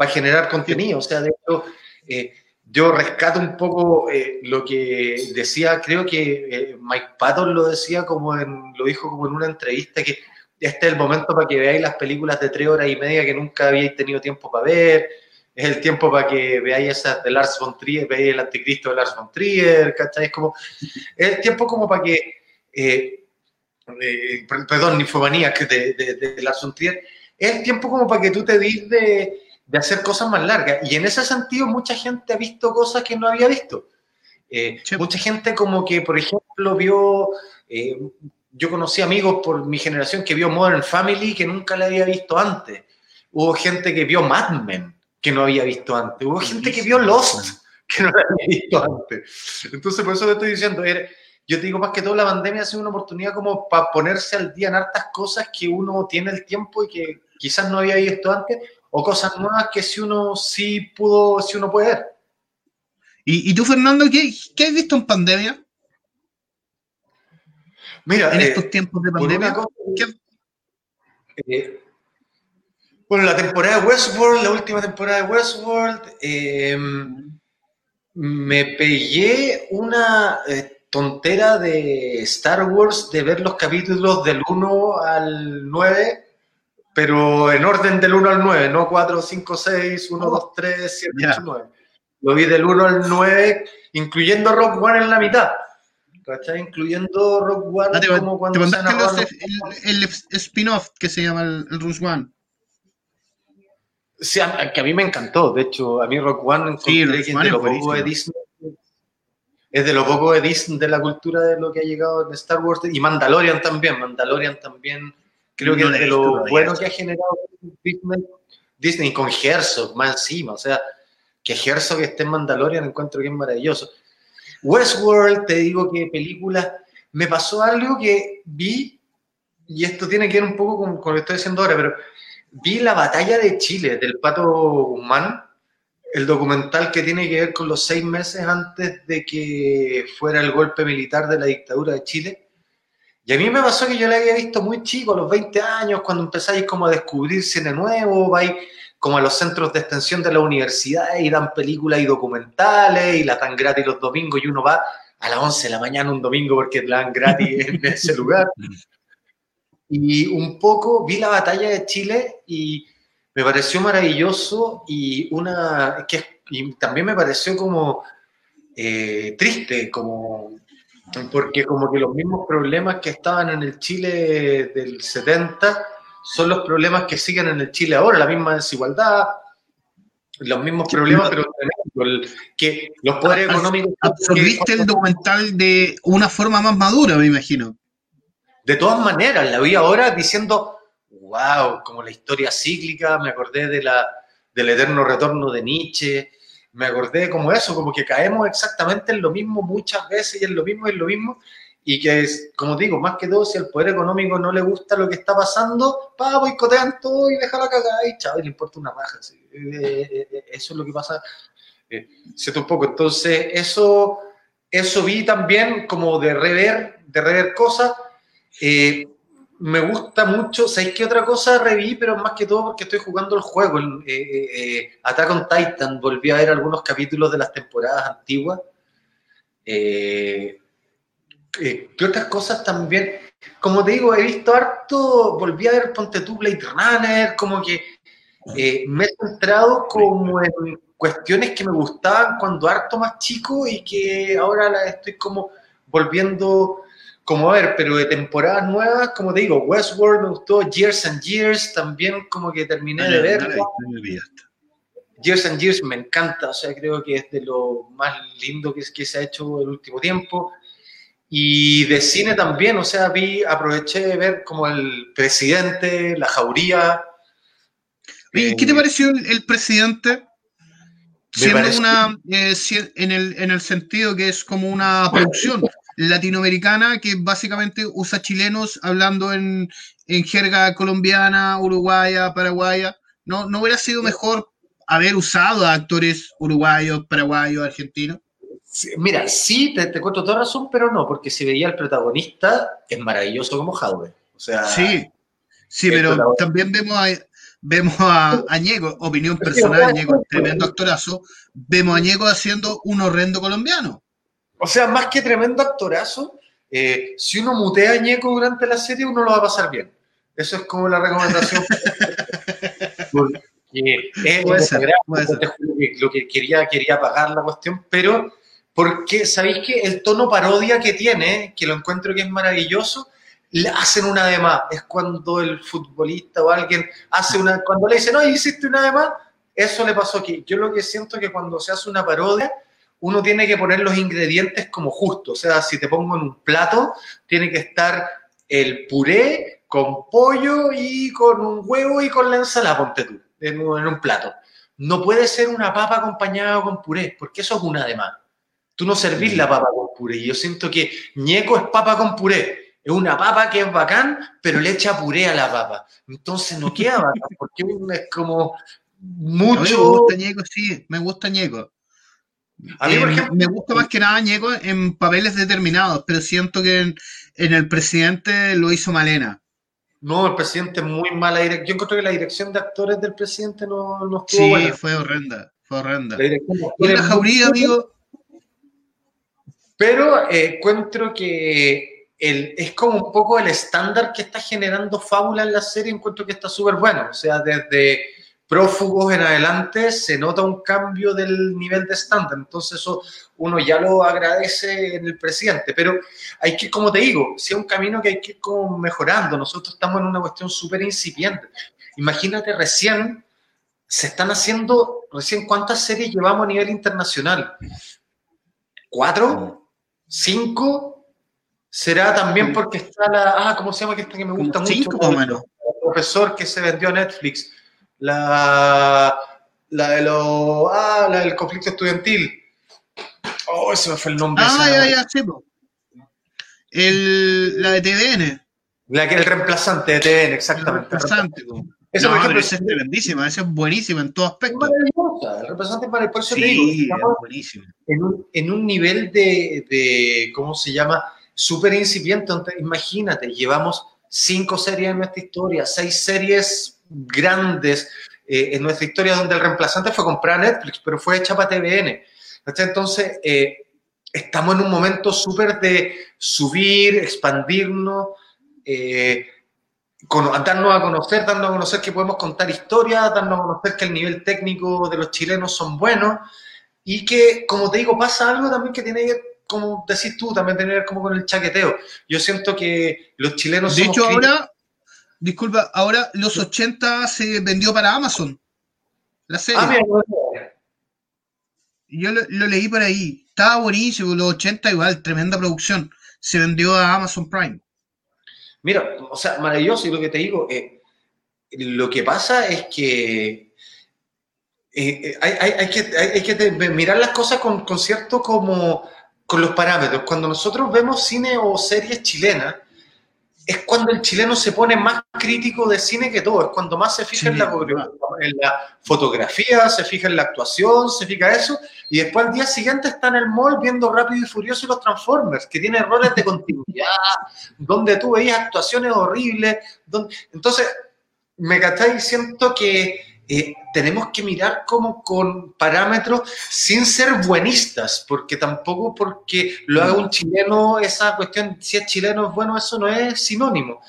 [SPEAKER 3] para generar contenido. O sea, de hecho, eh, yo rescato un poco eh, lo que decía, creo que eh, Mike Patton lo decía como en, lo dijo como en una entrevista, que este es el momento para que veáis las películas de tres horas y media que nunca habíais tenido tiempo para ver, es el tiempo para que veáis esas de Lars von Trier, veáis el anticristo de Lars von Trier, ¿cachai? Es como, es el tiempo como para que, eh, eh, per- perdón, Ninfomanía, que de, de, de Lars von Trier, es el tiempo como para que tú te dis de, de hacer cosas más largas. Y en ese sentido, mucha gente ha visto cosas que no había visto. Eh,
[SPEAKER 2] Sí.
[SPEAKER 3] Mucha gente como que, por ejemplo, vio, eh, yo conocí amigos por mi generación que vio Modern Family que nunca la había visto antes. Hubo gente que vio Mad Men que no había visto antes. Hubo gente que vio Lost que no la había visto antes. Entonces, por eso te estoy diciendo, yo te digo más que todo, la pandemia ha sido una oportunidad como para ponerse al día en hartas cosas que uno tiene el tiempo y que quizás no había visto antes, o cosas nuevas que si uno sí pudo, si uno puede ver.
[SPEAKER 2] ¿Y, y tú, Fernando, qué, qué has visto en pandemia?
[SPEAKER 3] Mira,
[SPEAKER 2] En
[SPEAKER 3] eh,
[SPEAKER 2] estos tiempos de pandemia.
[SPEAKER 3] una cosa-
[SPEAKER 2] ¿Qué-
[SPEAKER 3] Eh, bueno, la temporada de Westworld, la última temporada de Westworld, eh, me pegué una eh, tontera de Star Wars de ver los capítulos del 1 al 9, pero en orden del 1 al 9, no 4, 5, 6, 1, 2, 3, 7, 8, 9. Lo vi del 1 al 9, incluyendo Rock One en la mitad. ¿Cachai? Incluyendo Rock One
[SPEAKER 2] Ah, te,
[SPEAKER 3] como
[SPEAKER 2] te
[SPEAKER 3] cuando se
[SPEAKER 2] mandaste los- el, el spin-off que se llama el, el Rush One.
[SPEAKER 3] Sí, a- que a mí me encantó. De hecho, a mí Rock One
[SPEAKER 2] Sí, Rock
[SPEAKER 3] es
[SPEAKER 2] One
[SPEAKER 3] de lo poco de. Disney. Es de lo poco de Disney, de la cultura de lo que ha llegado en Star Wars. Y Mandalorian también. Mandalorian también creo que
[SPEAKER 2] No
[SPEAKER 3] de lo
[SPEAKER 2] todavía.
[SPEAKER 3] bueno que ha generado Disney, con Herzog más encima. O sea, que Herzog esté en Mandalorian encuentro que es maravilloso. Westworld, te digo que película, me pasó algo que vi, y esto tiene que ver un poco con, con lo que estoy diciendo ahora, pero vi la batalla de Chile del Pato Guzmán, el documental que tiene que ver con los seis meses antes de que fuera el golpe militar de la dictadura de Chile. Y a mí me pasó que yo la había visto muy chico, a los 20 años, cuando empezáis como a descubrir cine nuevo, vais como a los centros de extensión de la universidad y dan películas y documentales y la dan gratis los domingos y uno va a las 11 de la mañana un domingo porque la dan gratis en ese lugar. Y un poco vi la batalla de Chile y me pareció maravilloso y una que y también me pareció como eh, triste, como porque como que los mismos problemas que estaban en el Chile del 70 son los problemas que siguen en el Chile ahora, la misma desigualdad, los mismos problemas, pero que los poderes económicos...
[SPEAKER 2] Absorbiste el documental de una forma más madura, me imagino.
[SPEAKER 3] De todas maneras, la vi ahora diciendo, wow, como la historia cíclica, me acordé de la, del eterno retorno de Nietzsche, me acordé como eso, como que caemos exactamente en lo mismo muchas veces y en lo mismo y en lo mismo, y que es, como digo, más que todo, si al poder económico no le gusta lo que está pasando, pa, boicotean todo y déjala cagar y chao, y le importa una raja. sí. Eh, eh, eh, eso es lo que pasa, eh, un poco. Entonces, eso, eso vi también como de rever, de rever cosas. Me gusta mucho, ¿sabéis qué otra cosa reví? Pero más que todo porque estoy jugando el juego. eh, eh, Attack on Titan, volví a ver algunos capítulos de las temporadas antiguas. Eh, eh, ¿Qué otras cosas también? Como te digo, he visto harto, volví a ver Ponte tú Blade Runner, como que eh, me he centrado como en cuestiones que me gustaban cuando harto más chico y que ahora las estoy como volviendo como a ver, pero de temporadas nuevas, como te digo, Westworld me gustó, Years and Years también como que terminé de verlo. Years and Years me encanta, o sea, creo que es de lo más lindo que, que se ha hecho el último tiempo. Y de cine también, o sea, vi, aproveché de ver como el presidente, la jauría.
[SPEAKER 2] ¿Qué te
[SPEAKER 3] Eh,
[SPEAKER 2] pareció el, el presidente? Siendo una, eh, en, el, en el sentido que es como una producción latinoamericana que básicamente usa chilenos hablando en, en jerga colombiana, uruguaya, paraguaya. ¿No, ¿No hubiera sido mejor haber usado a actores uruguayos, paraguayos, argentinos?
[SPEAKER 3] Sí, Mira, sí, te, te cuento toda razón, pero no, porque si veía al protagonista, es maravilloso como Jadwe. O sea,
[SPEAKER 2] Sí, sí, pero también vemos a, vemos a Añego, opinión personal, Añego, tremendo actorazo. Vemos a Añego haciendo un horrendo colombiano.
[SPEAKER 3] O sea, más que tremendo actorazo, eh, si uno mutea a Ñeco durante la serie, uno lo va a pasar bien. Eso es como la recomendación.
[SPEAKER 2] Puede ser, puede ser.
[SPEAKER 3] que lo que quería, quería apagar la cuestión, pero porque, ¿sabéis que el tono parodia que tiene, que lo encuentro que es maravilloso, le hacen una de más? Es cuando el futbolista o alguien hace una, cuando le dicen, no, hiciste una de más, eso le pasó aquí. Yo lo que siento es que cuando se hace una parodia, uno tiene que poner los ingredientes como justo. O sea, si te pongo en un plato, tiene que estar el puré con pollo y con un huevo y con la ensalada, ponte tú, en un, en un plato. No puede ser una papa acompañada con puré, porque eso es una de más. Tú no servís la papa con puré. Y yo siento que ñeco es papa con puré. Es una papa que es bacán, pero le echa puré a la papa. Entonces no queda bacán, porque es como
[SPEAKER 2] mí me
[SPEAKER 3] mucho...
[SPEAKER 2] gusta Ñeco, sí, me gusta Ñeco.
[SPEAKER 3] A mí, por
[SPEAKER 2] Eh,
[SPEAKER 3] ejemplo,
[SPEAKER 2] me gusta más que nada Ñeco en papeles determinados, pero siento que en, en el presidente lo hizo Malena.
[SPEAKER 3] No, el presidente muy mala dirección. Yo encontré que la dirección de actores del presidente no, no
[SPEAKER 2] estuvo Sí, buena. fue horrenda, fue horrenda.
[SPEAKER 3] La dirección de la jauría, amigo. Pero eh, encuentro que el, es como un poco el estándar que está generando Fábula en la serie, encuentro que está súper bueno. O sea, desde prófugos en adelante se nota un cambio del nivel de estándar. Entonces eso uno ya lo agradece en el presidente. Pero hay que, como te digo, si es un camino que hay que ir como mejorando. Nosotros estamos en una cuestión súper incipiente. Imagínate, recién se están haciendo, recién cuántas series llevamos a nivel internacional. ¿Cuatro? ¿Cinco? ¿Será también porque está la... Ah, ¿cómo se llama que que me gusta mucho?
[SPEAKER 2] Cinco, El
[SPEAKER 3] profesor que se vendió a Netflix la, la de los, ah, la del conflicto estudiantil. Oh, ese me fue el nombre.
[SPEAKER 2] Ah, ya, ya, sí, el, la de TVN.
[SPEAKER 3] La que el reemplazante de TVN, exactamente.
[SPEAKER 2] El reemplazante, no, por ejemplo, esa es tremendísima, esa es buenísima en todo aspecto.
[SPEAKER 3] Maravillosa, el reemplazante para eso sí, digo, es buenísimo. En un, en un nivel de, de, ¿cómo se llama? Súper incipiente. Imagínate, llevamos cinco series en nuestra historia, seis series grandes eh, en nuestra historia donde el reemplazante fue comprar Netflix, pero fue hecha para TVN. Entonces, eh, estamos en un momento súper de subir, expandirnos, eh, darnos a conocer, darnos a conocer que podemos contar historias, darnos a conocer que el nivel técnico de los chilenos son buenos y que, como te digo, pasa algo también que tiene que como decís tú, también ver como con el chaqueteo. Yo siento que los chilenos...
[SPEAKER 2] De hecho, ahora Disculpa, ahora los 80 se vendió para Amazon. La serie. Ah, Yo lo, leí por ahí. Estaba buenísimo. Los 80 igual, tremenda producción. Se vendió a Amazon Prime.
[SPEAKER 3] Mira, o sea, maravilloso. Y lo que te digo, eh, lo que pasa es que eh, eh, hay, que, hay, que mirar las cosas con, con cierto como con los parámetros. Cuando nosotros vemos cine o series chilenas, es cuando el chileno se pone más crítico de cine que todo, es cuando más se fija en, la, en, la, fotografía, se fija en la actuación, se fija eso, y después al día siguiente está en el mall viendo Rápido y Furioso y los Transformers, que tiene errores de continuidad, donde tú veías actuaciones horribles, donde... entonces, me y siento que eh, tenemos que mirar como con parámetros sin ser buenistas, porque tampoco porque lo haga un chileno, esa cuestión, si es chileno es bueno, eso no es sinónimo,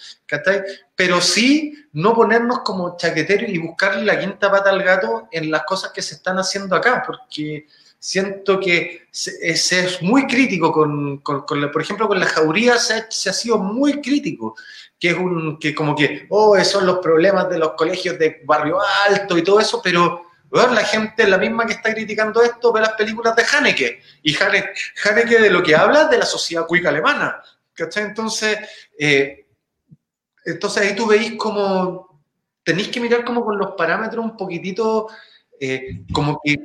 [SPEAKER 3] Pero sí no ponernos como chaqueteros y buscarle la quinta pata al gato en las cosas que se están haciendo acá, porque siento que se, es muy crítico con, con, por ejemplo, con la jauría se, se ha sido muy crítico que es un, que como que, oh, son los problemas de los colegios de barrio alto y todo eso, pero bueno, la gente, la misma que está criticando esto, ve las películas de Haneke. Y Haneke, de lo que habla de la sociedad cuica alemana. ¿Cachai? Entonces, eh, entonces ahí tú veis como, tenéis que mirar como con los parámetros un poquitito, eh, como que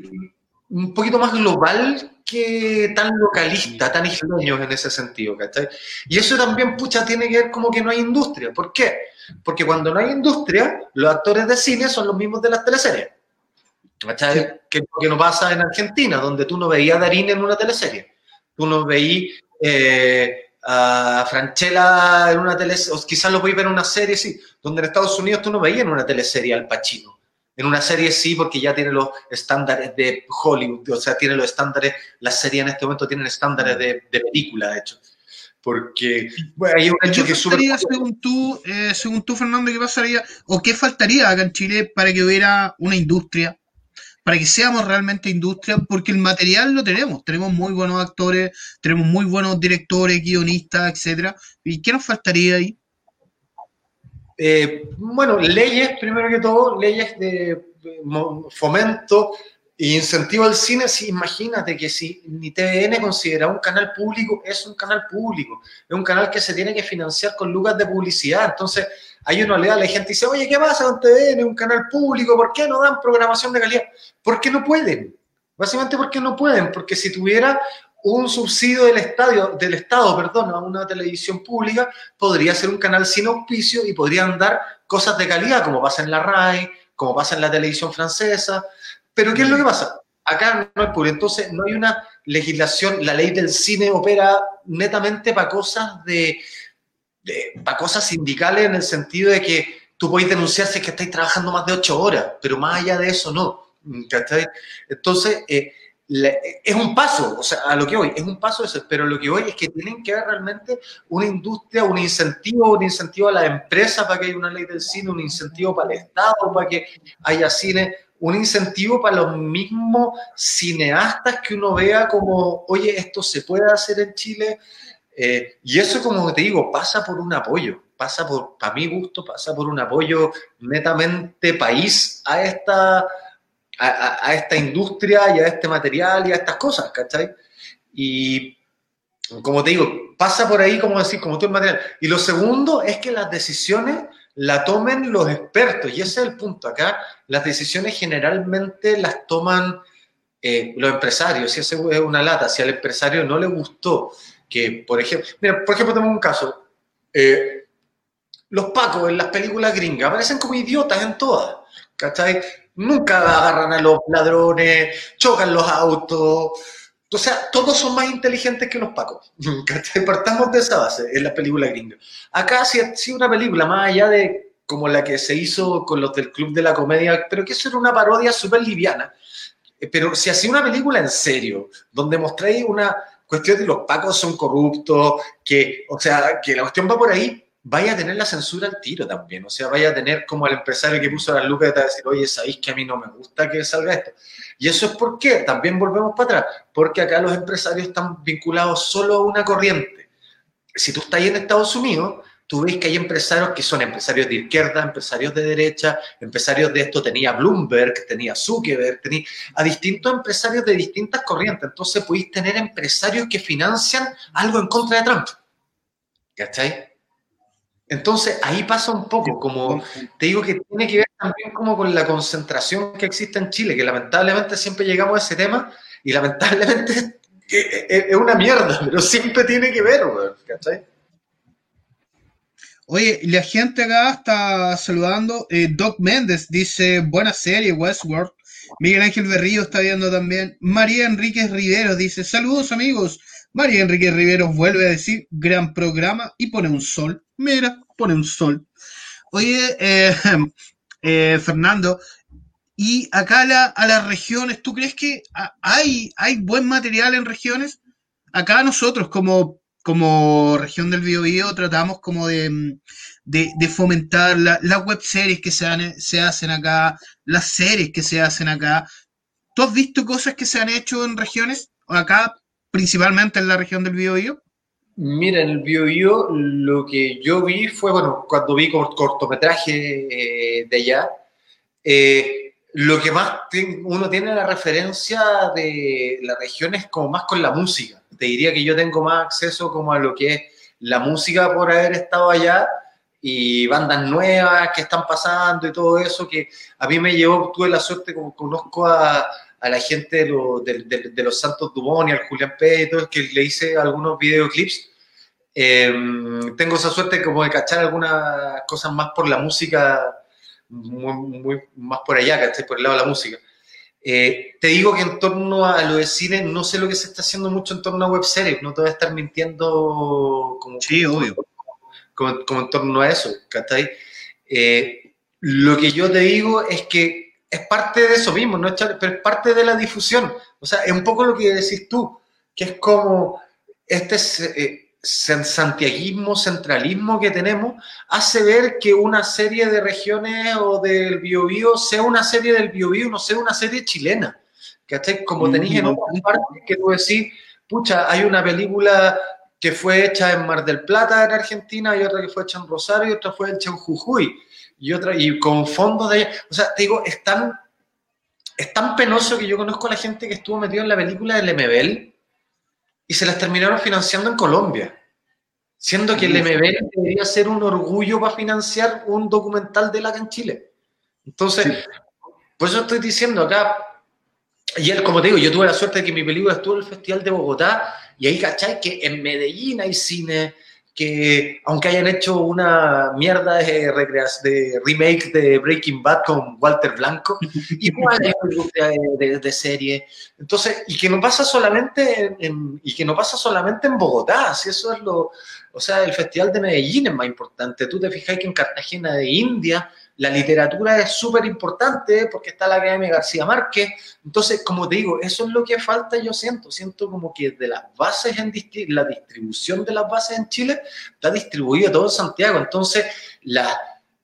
[SPEAKER 3] un poquito más global que tan localista, tan isleño en ese sentido, ¿cachai? Y eso también, pucha, tiene que ver como que no hay industria. ¿Por qué? Porque cuando no hay industria, los actores de cine son los mismos de las teleseries. ¿Cachai? Que es lo que no pasa en Argentina, donde tú no veías a Darín en una teleserie. Tú no veías eh, a Franchella en una teleserie, o quizás lo podías ver en una serie, sí, donde en Estados Unidos tú no veías en una teleserie al Pacino. En una serie sí, porque ya tiene los estándares de Hollywood, o sea, tiene los estándares, la serie en este momento tiene estándares de, película, de hecho. Porque
[SPEAKER 2] bueno, hay un hecho que Según tú, eh, según tú, Fernando, ¿qué pasaría o qué faltaría acá en Chile para que hubiera una industria? Para que seamos realmente industria, porque el material lo tenemos. Tenemos muy buenos actores, tenemos muy buenos directores, guionistas, etcétera. ¿Y qué nos faltaría ahí?
[SPEAKER 3] Eh, bueno, leyes, primero que todo, leyes de fomento e incentivo al cine. Sí, imagínate que si ni TVN considera un canal público, es un canal público. Es un canal que se tiene que financiar con lugares de publicidad. Entonces, hay una oleada, la gente dice, oye, ¿qué pasa con TVN? Un canal público, ¿por qué no dan programación de calidad? Porque no pueden. Básicamente porque no pueden, porque si tuviera un subsidio del, estadio, del Estado perdón, a una televisión pública podría ser un canal sin auspicio y podrían dar cosas de calidad, como pasa en la RAI, como pasa en la televisión francesa. Pero ¿qué es lo que pasa? Acá no hay público, entonces no hay una legislación, la ley del cine opera netamente para cosas de, para cosas sindicales en el sentido de que tú podés denunciar si es que estáis trabajando más de ocho horas, pero más allá de eso no. ¿cachai? Entonces, eh, es un paso, o sea, a lo que voy, es un paso eso, pero lo que voy es que tienen que haber realmente una industria, un incentivo, un incentivo a la empresa para que haya una ley del cine, un incentivo para el Estado, para que haya cine, un incentivo para los mismos cineastas que uno vea como, oye, esto se puede hacer en Chile. Eh, y eso, como te digo, pasa por un apoyo, pasa por, para mi gusto, pasa por un apoyo netamente país a esta a, esta industria y a este material y a estas cosas, ¿cachai? Y como te digo, pasa por ahí, como decir, como todo el material. Y lo segundo es que las decisiones la tomen los expertos, y ese es el punto acá. Las decisiones generalmente las toman eh, los empresarios, si ese es una lata, si al empresario no le gustó que, por ejemplo, mira, por ejemplo, tenemos un caso. Eh, los pacos en las películas gringas aparecen como idiotas en todas, ¿cachai? Nunca agarran a los ladrones, chocan los autos. O sea, todos son más inteligentes que los pacos. Partamos de esa base en la película gringa. Acá sí si una película más allá de como la que se hizo con los del Club de la Comedia, pero que eso era una parodia súper liviana. Eh, pero si hacía una película en serio, donde mostráis una cuestión de los pacos son corruptos, que, o sea, que la cuestión va por ahí, vaya a tener la censura al tiro también. O sea, vaya a tener como al empresario que puso las lucas de decir, oye, sabéis que a mí no me gusta que salga esto. Y eso es porque también volvemos para atrás, porque acá los empresarios están vinculados solo a una corriente. Si tú estás ahí en Estados Unidos, tú ves que hay empresarios que son empresarios de izquierda, empresarios de derecha, empresarios de esto, tenía Bloomberg, tenía Zuckerberg, tenía a distintos empresarios de distintas corrientes. Entonces podéis tener empresarios que financian algo en contra de Trump. ¿Cachai? Entonces ahí pasa un poco, como te digo que tiene que ver también como con la concentración que existe en Chile, que lamentablemente siempre llegamos a ese tema y lamentablemente es una mierda, pero siempre tiene que ver, ¿cachai?
[SPEAKER 2] Oye, la gente acá está saludando. Eh, Doc Méndez dice, buena serie, Westworld. Miguel Ángel Berrío está viendo también. María Enríquez Rivero dice, saludos amigos. María Enrique Rivero vuelve a decir, gran programa y pone un sol. Mira, pone un sol. Oye, eh, eh, Fernando, y acá a las regiones, ¿tú crees que hay, hay buen material en regiones? Acá nosotros como, como región del Biobío tratamos como de, fomentar las web series que se, se hacen acá, las series que se hacen acá. ¿Tú has visto cosas que se han hecho en regiones? Acá principalmente en la región del Biobío?
[SPEAKER 3] Mira, en el Biobío lo que yo vi fue, bueno, cuando vi cortometraje eh, de allá, eh, lo que más uno tiene la referencia de la región es como más con la música. Te diría que yo tengo más acceso como a lo que es la música por haber estado allá y bandas nuevas que están pasando y todo eso que a mí me llevó, tuve la suerte como conozco a, a la gente de, los Santos Dumont y al Julián Pérez y todo, que le hice algunos videoclips. Em, tengo esa suerte como de cachar algunas cosas más por la música, muy, más por allá, ¿cachai? Por el lado de la música. Eh, te digo que en torno a lo de cine, no sé lo que se está haciendo mucho en torno a web series, no te voy a estar mintiendo como,
[SPEAKER 2] sí, obvio.
[SPEAKER 3] Como, en torno a eso, ¿cachai? Eh, lo que yo te digo es que es parte de eso mismo, ¿no? pero es parte de la difusión. O sea, es un poco lo que decís tú, que es como este eh, santiaguismo, centralismo que tenemos, hace ver que una serie de regiones o del Biobío sea una serie del Biobío, no sea una serie chilena. ¿Cachai? Como tenéis en otras partes que tú decís, pucha, hay una película que fue hecha en Mar del Plata, en Argentina, y otra que fue hecha en Rosario, y otra fue hecha en Jujuy y otra, y con fondos de O sea, te digo, es tan, es tan penoso que yo conozco a la gente que estuvo metido en la película del MBL y se las terminaron financiando en Colombia. Siendo que el MBL debería ser un orgullo para financiar un documental de la en Chile. Entonces, pues yo estoy diciendo acá, y él, como te digo, yo tuve la suerte de que mi película estuvo en el Festival de Bogotá, y ahí, ¿cachai? Que en Medellín hay cine, que aunque hayan hecho una mierda de, de remake de Breaking Bad con Walter Blanco, igual es de, de, serie. Entonces, y que no pasa solamente en, y que no pasa solamente en Bogotá, si eso es lo, O sea, el Festival de Medellín es más importante. Tú te fijas que en Cartagena de India la literatura es súper importante porque está la Academia García Márquez. Entonces, como te digo, eso es lo que falta, yo siento. Siento como que de las bases, en la distribución de las bases en Chile está distribuido todo en Santiago. Entonces, la,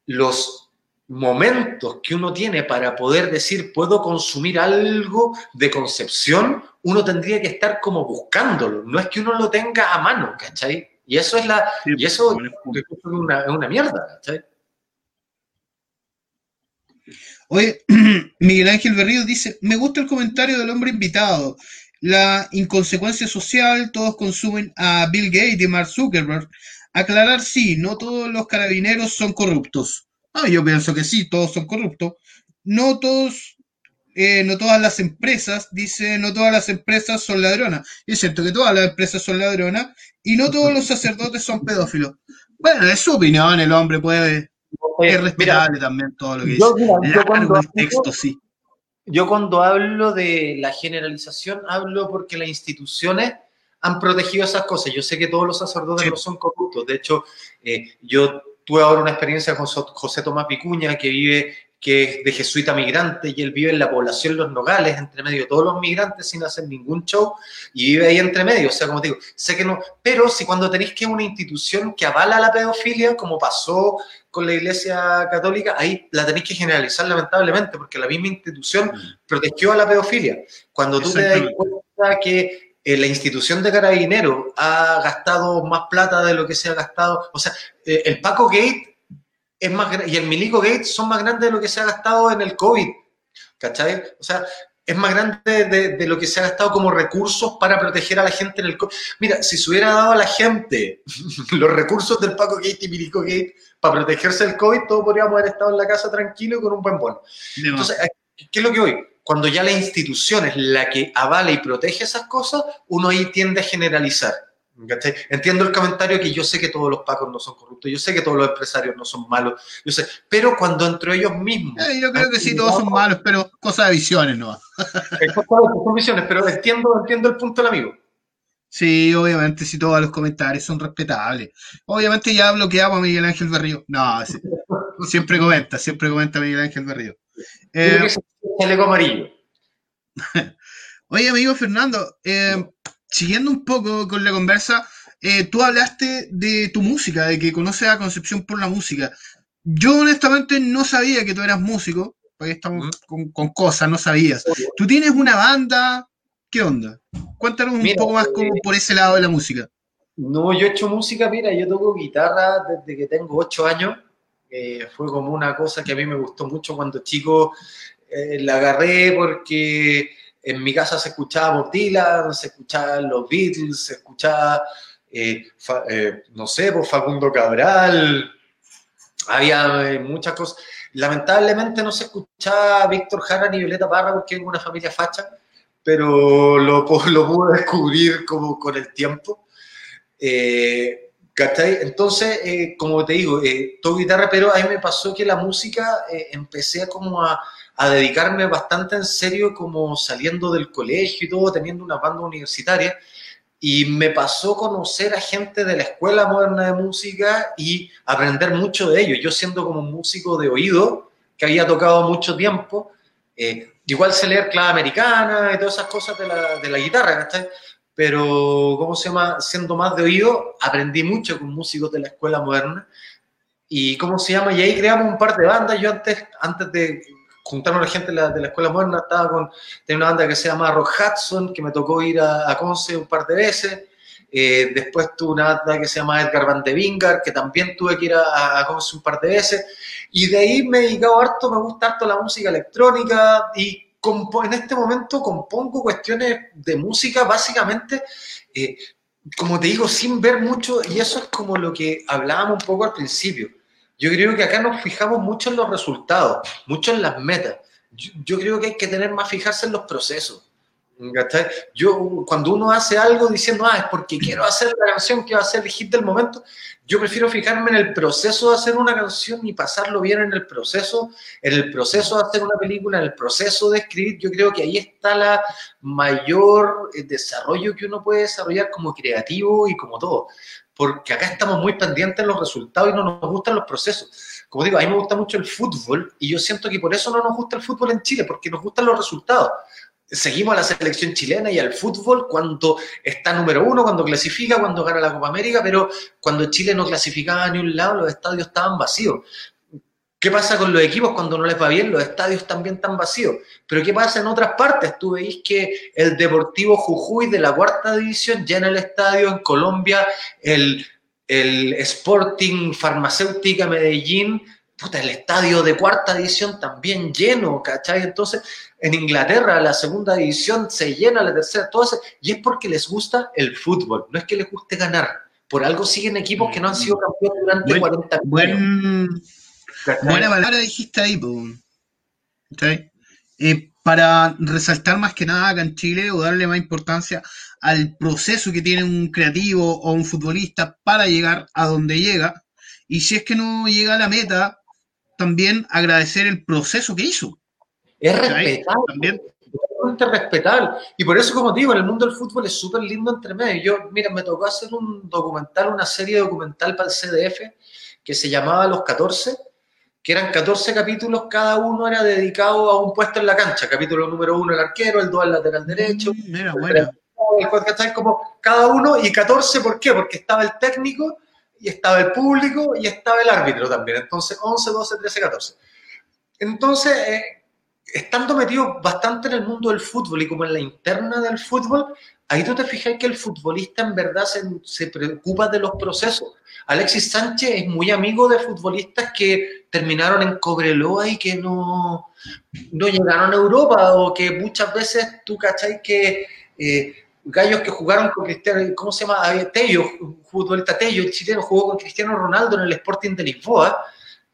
[SPEAKER 3] los momentos que uno tiene para poder decir puedo consumir algo de concepción, uno tendría que estar como buscándolo. No es que uno lo tenga a mano, ¿cachai? Y eso es la, y eso es una, una mierda, ¿cachai?
[SPEAKER 2] Oye, Miguel Ángel Berrío dice, me gusta el comentario del hombre invitado. La inconsecuencia social, todos consumen a Bill Gates y Mark Zuckerberg. Aclarar, sí, no todos los carabineros son corruptos. Ah, yo pienso que sí, todos son corruptos. No todos, eh, no todas las empresas, dice, no todas las empresas son ladronas. Es cierto que todas las empresas son ladronas y no todos los sacerdotes son pedófilos. Bueno, es su opinión, el hombre puede es respetable también todo lo que
[SPEAKER 3] yo,
[SPEAKER 2] dice.
[SPEAKER 3] yo, cuando hablo, texto, sí. yo cuando hablo de la generalización, hablo porque las instituciones han protegido esas cosas. Yo sé que todos los sacerdotes no son corruptos. De hecho, eh, yo tuve ahora una experiencia con José Tomás Picuña, que vive que es de jesuita migrante y él vive en la población Los Nogales, entre medio de todos los migrantes sin hacer ningún show y vive ahí entre medio. O sea, como digo, sé que no, pero si cuando tenéis que una institución que avala la pedofilia, como pasó con la Iglesia Católica, ahí la tenéis que generalizar lamentablemente, porque la misma institución mm. protegió a la pedofilia. Cuando tú te das cuenta que eh, la institución de carabineros ha gastado más plata de lo que se ha gastado, o sea, eh, el Paco Gate es más y el Milico Gates son más grandes de lo que se ha gastado en el COVID. ¿Cachai? O sea, es más grande de, lo que se ha gastado como recursos para proteger a la gente en el COVID. Mira, si se hubiera dado a la gente los recursos del Paco Gate y Milico Gate para protegerse del COVID, todos podríamos haber estado en la casa tranquilo con un buen bono. Entonces, ¿qué es lo que hoy? Cuando ya la institución es la que avala y protege esas cosas, uno ahí tiende a generalizar. Entiendo el comentario que yo sé que todos los pacos no son corruptos, yo sé que todos los empresarios no son malos, yo sé, pero cuando entre ellos mismos...
[SPEAKER 2] Eh, yo creo que sí, todos son malos, pero cosa de visiones, ¿no?
[SPEAKER 3] son visiones, pero entiendo, entiendo el punto del amigo.
[SPEAKER 2] Sí, obviamente, si todos los comentarios son respetables. Obviamente ya bloqueamos a Miguel Ángel Berrío. No, siempre comenta, siempre comenta Miguel Ángel Berrío.
[SPEAKER 3] Eh, amarillo.
[SPEAKER 2] Oye, amigo Fernando, eh, siguiendo un poco con la conversa, eh, tú hablaste de tu música, de que conoces a Concepción por la música. Yo honestamente no sabía que tú eras músico, porque estamos con, cosas, no sabías. ¿Tú tienes una banda? ¿Qué onda? Cuéntanos un poco más como por ese lado de la música.
[SPEAKER 3] No, yo he hecho música, mira, yo toco guitarra desde que tengo ocho años. Eh, fue como una cosa que a mí me gustó mucho cuando chico. Eh, la agarré porque en mi casa se escuchaba Bob Dylan, se escuchaban los Beatles, se escuchaba, eh, eh, no sé, por pues, Facundo Cabral, había eh, muchas cosas. Lamentablemente no se escuchaba Víctor Jara ni Violeta Parra porque en una familia facha, pero lo, lo pude descubrir como con el tiempo. Entonces, como te digo, todo guitarra, pero a mí me pasó que la música empecé como a, a dedicarme bastante en serio como saliendo del colegio y todo, teniendo una banda universitaria. Y me pasó conocer a gente de la Escuela Moderna de Música y aprender mucho de ellos. Yo siendo como un músico de oído, que había tocado mucho tiempo, eh, igual sé leer clave americana y todas esas cosas de la, de la guitarra. Pero, ¿cómo se llama? Siendo más de oído, aprendí mucho con músicos de la Escuela Moderna. Y, ¿cómo se llama? Y ahí creamos un par de bandas. Yo antes, antes de juntarme a la gente de la, escuela moderna, estaba con, tenía una banda que se llama Rock Hudson, que me tocó ir a, a Conce un par de veces. Eh, después tuve una banda que se llama Edgar Van de Vingar, que también tuve que ir a, a Conce un par de veces. Y de ahí me he dedicado harto, me gusta harto la música electrónica y en este momento compongo cuestiones de música básicamente, eh, como te digo, sin ver mucho, y eso es como lo que hablábamos un poco al principio yo creo que acá nos fijamos mucho en los resultados, mucho en las metas. Yo, creo que hay que tener más fijarse en los procesos. Yo, cuando uno hace algo diciendo, ah, es porque quiero hacer la canción que va a ser el hit del momento, yo prefiero fijarme en el proceso de hacer una canción y pasarlo bien en el proceso, en el proceso de hacer una película, en el proceso de escribir. Yo creo que ahí está la mayor eh, desarrollo que uno puede desarrollar como creativo y como todo. Porque acá estamos muy pendientes de los resultados y no nos gustan los procesos. Como digo, a mí me gusta mucho el fútbol y yo siento que por eso no nos gusta el fútbol en Chile, porque nos gustan los resultados. Seguimos a la selección chilena y al fútbol cuando está número uno, cuando clasifica, cuando gana la Copa América, pero cuando Chile no clasificaba ni un lado, los estadios estaban vacíos. ¿Qué pasa con los equipos cuando no les va bien? Los estadios también están vacíos. Pero ¿qué pasa en otras partes? Tú veis que el Deportivo Jujuy de la cuarta división llena el estadio, en Colombia el, el Sporting Farmacéutica Medellín, puta, el estadio de cuarta división también lleno, ¿cachai? Entonces, en Inglaterra la segunda división se llena, la tercera, todo eso, y es porque les gusta el fútbol, no es que les guste ganar. Por algo siguen equipos que no han sido campeones durante 40 años.
[SPEAKER 2] Buena palabra dijiste ahí, eh, para resaltar más que nada acá en Chile o darle más importancia al proceso que tiene un creativo o un futbolista para llegar a donde llega. Y si es que no llega a la meta, también agradecer el proceso que hizo.
[SPEAKER 3] Es respetable. También. respetable. Y por eso, como digo, en el mundo del fútbol es súper lindo entre medio. Yo, mira, me tocó hacer un documental, una serie documental para el CDF que se llamaba Los 14 que eran 14 capítulos, cada uno era dedicado a un puesto en la cancha. Capítulo número uno el arquero, el dos el lateral derecho. Mm, mira, bueno. Como cada uno, y 14, ¿por qué? Porque estaba el técnico, y estaba el público, y estaba el árbitro también. Entonces, 11, 12, 13, 14. Entonces, eh, estando metido bastante en el mundo del fútbol y como en la interna del fútbol, ahí tú te fijas que el futbolista en verdad se, se preocupa de los procesos. Alexis Sánchez es muy amigo de futbolistas que terminaron en Cobreloa y que no, no llegaron a Europa o que muchas veces tú cacháis que eh, gallos que jugaron con Cristiano, ¿cómo se llama? Tello, futbolista Tello, el chileno jugó con Cristiano Ronaldo en el Sporting de Lisboa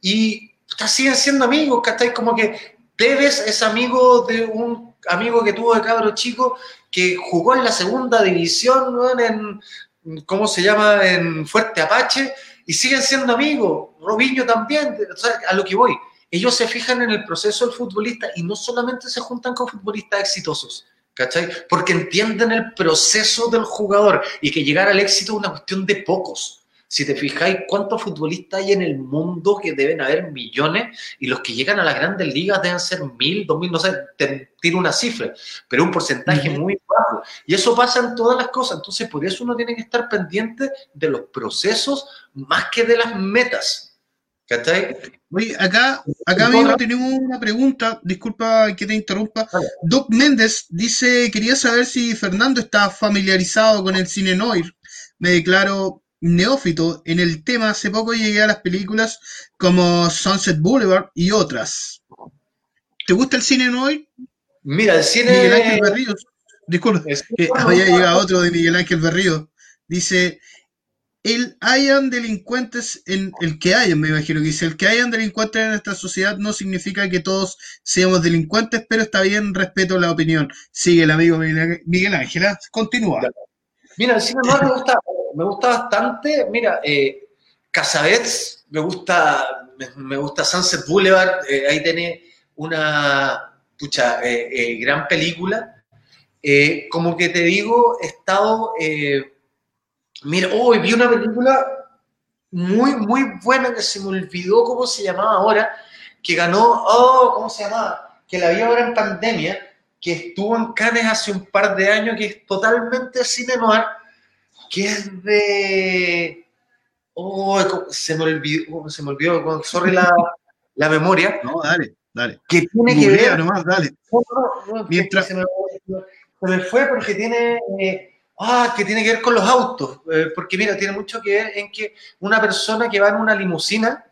[SPEAKER 3] y siguen siendo amigos, ¿cacháis? Como que Tevez es amigo de un amigo que tuvo de cabro chico que jugó en la segunda división, ¿no? en, ¿cómo se llama? En Fuerte Apache, y siguen siendo amigos. Robinho también, a lo que voy. Ellos se fijan en el proceso del futbolista y no solamente se juntan con futbolistas exitosos, ¿cachai? Porque entienden el proceso del jugador y que llegar al éxito es una cuestión de pocos. Si te fijáis cuántos futbolistas hay en el mundo, que deben haber millones, y los que llegan a las grandes ligas deben ser mil, dos mil, no sé, te tiro una cifra, pero un porcentaje muy bajo. Y eso pasa en todas las cosas. Entonces, por eso uno tiene que estar pendiente de los procesos más que de las metas. ¿Cachai?
[SPEAKER 2] Oye, acá, acá mismo tenemos una pregunta, disculpa que te interrumpa. Doc Méndez dice, quería saber si Fernando está familiarizado con el cine noir. Me declaro neófito en el tema, hace poco llegué a las películas como Sunset Boulevard y otras. ¿Te gusta el cine noir?
[SPEAKER 3] Mira, el cine...
[SPEAKER 2] Miguel Ángel Berríos. Disculpa, que había llegado otro de Miguel Ángel Berríos. Dice, el hayan delincuentes en el que hayan, me imagino que dice, el que hayan delincuentes en esta sociedad no significa que todos seamos delincuentes, pero está bien, respeto la opinión. Sigue el amigo Miguel Ángel, ¿ah? continúa.
[SPEAKER 3] Mira, el cine noir me gusta me gusta bastante, mira, eh, Casabets, me gusta, me, gusta Sunset Boulevard, eh, ahí tiene una pucha, eh, gran película. como que te digo, he estado, mira, hoy vi una película muy, muy buena que se me olvidó cómo se llamaba ahora, que ganó, oh, ¿cómo se llamaba? Que la vi ahora en pandemia, que estuvo en Cannes hace un par de años, que es totalmente cine noir, que es de. Oh, se me olvidó, oh, se me olvidó, sorry la, la memoria.
[SPEAKER 2] No, dale, dale.
[SPEAKER 3] Que tiene que ver. Nomás, dale. Mientras. Se me, se me, fue porque tiene. Eh, ah, que tiene que ver con los autos. Eh, porque mira, tiene mucho que ver en que una persona que va en una limusina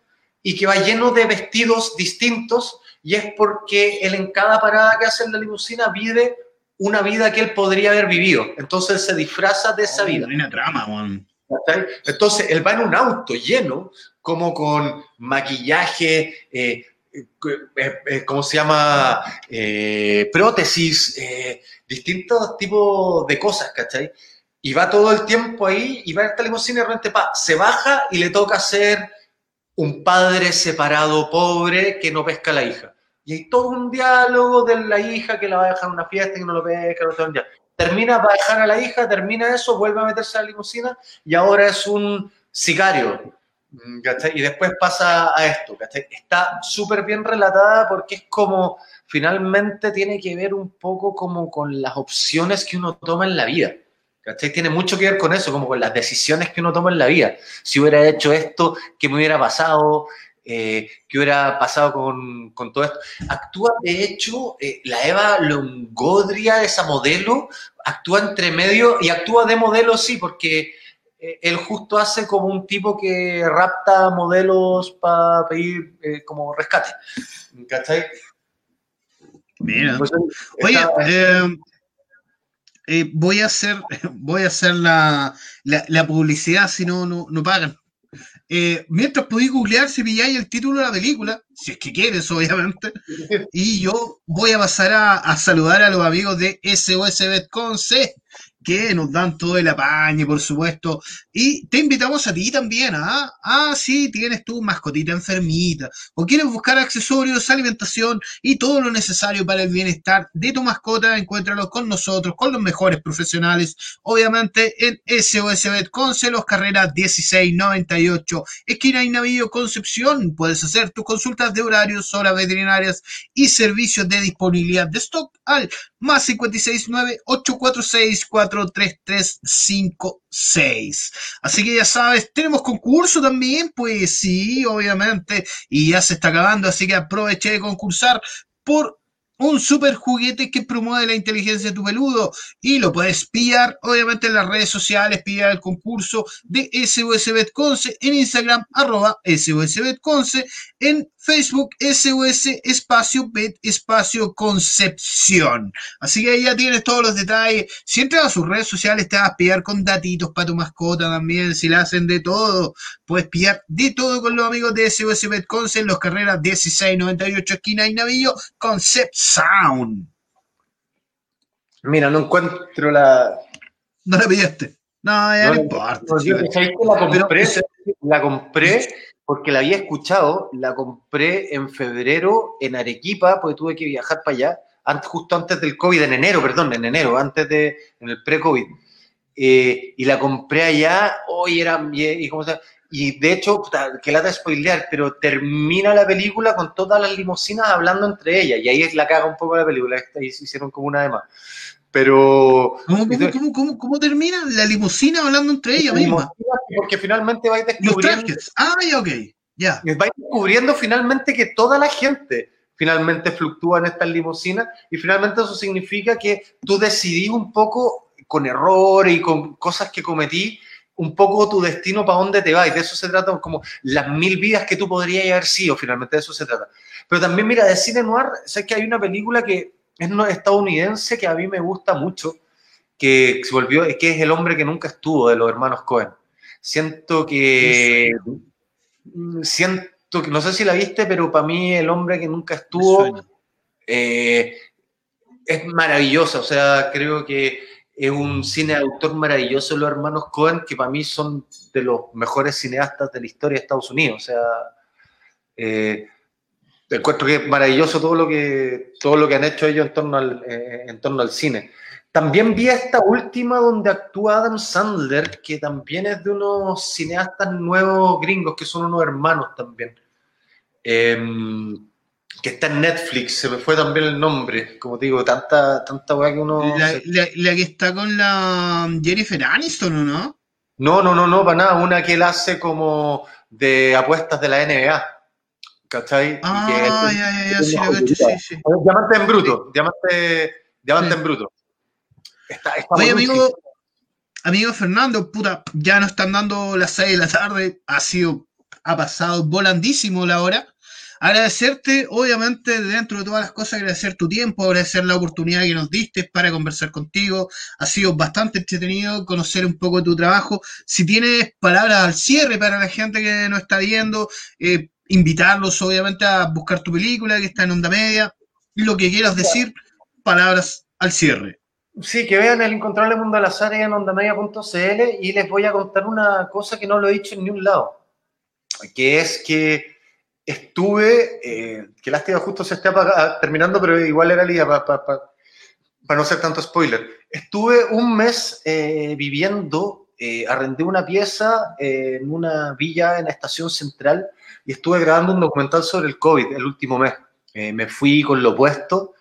[SPEAKER 3] y que va lleno de vestidos distintos, y es porque él en cada parada que hace en la limusina vive una vida que él podría haber vivido. Entonces se disfraza de esa vida.
[SPEAKER 2] Una trama,
[SPEAKER 3] Entonces él va en un auto lleno, como con maquillaje, eh, eh, eh, ¿cómo se llama? prótesis, distintos tipos de cosas, ¿cachai? Y va todo el tiempo ahí y va a esta limusina y de repente pa, se baja y le toca ser un padre separado pobre que no pesca a la hija. Y hay todo un diálogo de la hija que la va a dejar en una fiesta y no lo pesca, no termina para dejar a la hija, termina eso, vuelve a meterse a la limusina y ahora es un sicario. Mm. Y después pasa a esto. ¿cachai? Está súper bien relatada porque es como, finalmente tiene que ver un poco como con las opciones que uno toma en la vida. Tiene mucho que ver con eso, como con las decisiones que uno toma en la vida. Si hubiera hecho esto, ¿qué me hubiera pasado? Eh, ¿Qué hubiera pasado con, con, todo esto? Actúa, de hecho, eh, la Eva Longodria, esa modelo, actúa entre medio y actúa de modelo, sí, porque eh, él justo hace como un tipo que rapta modelos para pedir como rescate. ¿Cachai?
[SPEAKER 2] Mira. Pues, Oye, eh, voy a hacer, voy a hacer la, la, la publicidad si no, no, no pagan. Eh, mientras podéis googlear si pilláis el título de la película, si es que quieres, obviamente. Y yo voy a pasar a, saludar a los amigos de SOS Betconce, que nos dan todo el apañe, por supuesto. Y te invitamos a ti también, ¿ah? Ah, sí, tienes tu mascotita enfermita, o quieres buscar accesorios, alimentación y todo lo necesario para el bienestar de tu mascota, encuéntralo con nosotros, con los mejores profesionales, obviamente en SOS Betconce, los carreras 1698, esquina y Navillo Concepción. Puedes hacer tus consultas de horarios, horas veterinarias y servicios de disponibilidad de stock al más 569 846 43356. Así que ya sabes, tenemos concurso también, pues sí, obviamente, y ya se está acabando, así que aproveche de concursar por un super juguete que promueve la inteligencia de tu peludo y lo puedes pillar obviamente en las redes sociales, pillar el concurso de SOS Betconce en Instagram arroba SOS Betconce, en Facebook SOS espacio Bet espacio Concepción. Así que ahí ya tienes todos los detalles. Si entras a sus redes sociales te vas a pillar con datitos para tu mascota también, si la hacen de todo. Puedes pillar de todo con los amigos de SOS Betconce en los carreras 1698 esquina y Navillo Concept Sound.
[SPEAKER 3] Mira, no encuentro la.
[SPEAKER 2] No la pillaste. No, ya no, no importa.
[SPEAKER 3] No, yo, la compré, la compré porque la había escuchado, la compré en febrero en Arequipa, porque tuve que viajar para allá, antes, justo antes del COVID, en enero, perdón, en enero, antes de, en el pre-COVID. Eh, y la compré allá, hoy era, y, ¿cómo se y de hecho, que lata spoilear, pero termina la película con todas las limusinas hablando entre ellas, y ahí es la caga un poco la película, ahí hicieron como una de más. Pero.
[SPEAKER 2] ¿Cómo, cómo, cómo, cómo, termina la limusina hablando entre ellas mismas?
[SPEAKER 3] Porque finalmente vais descubriendo.
[SPEAKER 2] Ah, ya, ok. Ya.
[SPEAKER 3] Vais descubriendo finalmente que toda la gente finalmente fluctúa en estas limusinas y finalmente eso significa que tú decidís un poco con errores y con cosas que cometí, un poco tu destino para dónde te vas. Y de eso se trata, como las mil vidas que tú podrías haber sido, finalmente de eso se trata. Pero también, mira, de cine noir, sé que hay una película que es un estadounidense que a mí me gusta mucho, que se volvió, que es El hombre que nunca estuvo, de los hermanos Cohen. Siento que... Siento que, no sé si la viste, pero para mí El hombre que nunca estuvo eh, es maravillosa. O sea, creo que es un cine de autor maravilloso, los hermanos Cohen, que para mí son de los mejores cineastas de la historia de Estados Unidos. O sea, eh, encuentro que es maravilloso todo lo que, todo lo que han hecho ellos en torno al, eh, en torno al cine. También vi esta última donde actúa Adam Sandler, que también es de unos cineastas nuevos gringos, que son unos hermanos también. Em, que está en Netflix, se me fue también el nombre, como te digo, tanta, tanta weá que uno...
[SPEAKER 2] La, que está con la Jennifer Aniston, ¿o no?
[SPEAKER 3] No, no, no, no, para nada, una que él hace como de apuestas de la NBA. ¿cachai?
[SPEAKER 2] Ah, ya, ya, ya, sí, lo sí, sí.
[SPEAKER 3] Diamante en bruto, diamante, diamante en bruto.
[SPEAKER 2] Está, está Oye, amigo, amigo Fernando, puta, ya nos están dando las 6 de la tarde, ha sido, ha pasado volandísimo la hora. Agradecerte, obviamente, dentro de todas las cosas, agradecer tu tiempo, agradecer la oportunidad que nos diste para conversar contigo. Ha sido bastante entretenido conocer un poco de tu trabajo. Si tienes palabras al cierre para la gente que nos está viendo, eh, invitarlos obviamente a buscar tu película que está en onda media lo que quieras decir, palabras al cierre.
[SPEAKER 3] Sí, que vean el Incontrolable Mundo de las Áreas en ondamedia.cl y les voy a contar una cosa que no lo he dicho en ningún lado, que es que estuve, eh, que lástima justo se esté terminando, pero igual era el para no ser tanto spoiler. Estuve un mes eh, viviendo, eh, arrendé una pieza eh, en una villa en la estación central y estuve grabando un documental sobre el COVID el último mes. me fui con lo opuesto,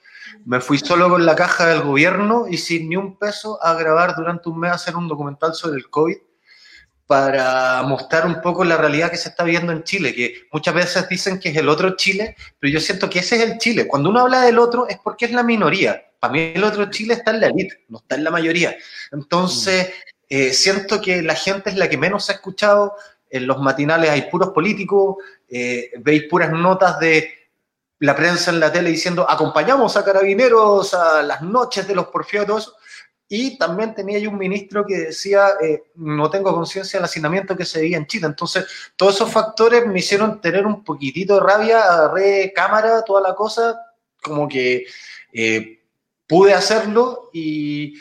[SPEAKER 3] me fui solo con la caja del gobierno y sin ni un peso a grabar durante un mes, hacer un documental sobre el COVID para mostrar un poco la realidad que se está viendo en Chile, que muchas veces dicen que es el otro Chile, pero yo siento que ese es el Chile. Cuando uno habla del otro es porque es la minoría. Para mí el otro Chile está en la élite, no está en la mayoría. Entonces, eh, siento que la gente es la que menos se ha escuchado. En los matinales hay puros políticos, eh, veis puras notas de la prensa en la tele diciendo acompañamos a carabineros a las noches de los porfiados y también tenía yo un ministro que decía, eh, no tengo conciencia del hacinamiento que se veía en Chile. Entonces, todos esos factores me hicieron tener un poquitito de rabia, agarré cámara, toda la cosa, como que eh, pude hacerlo y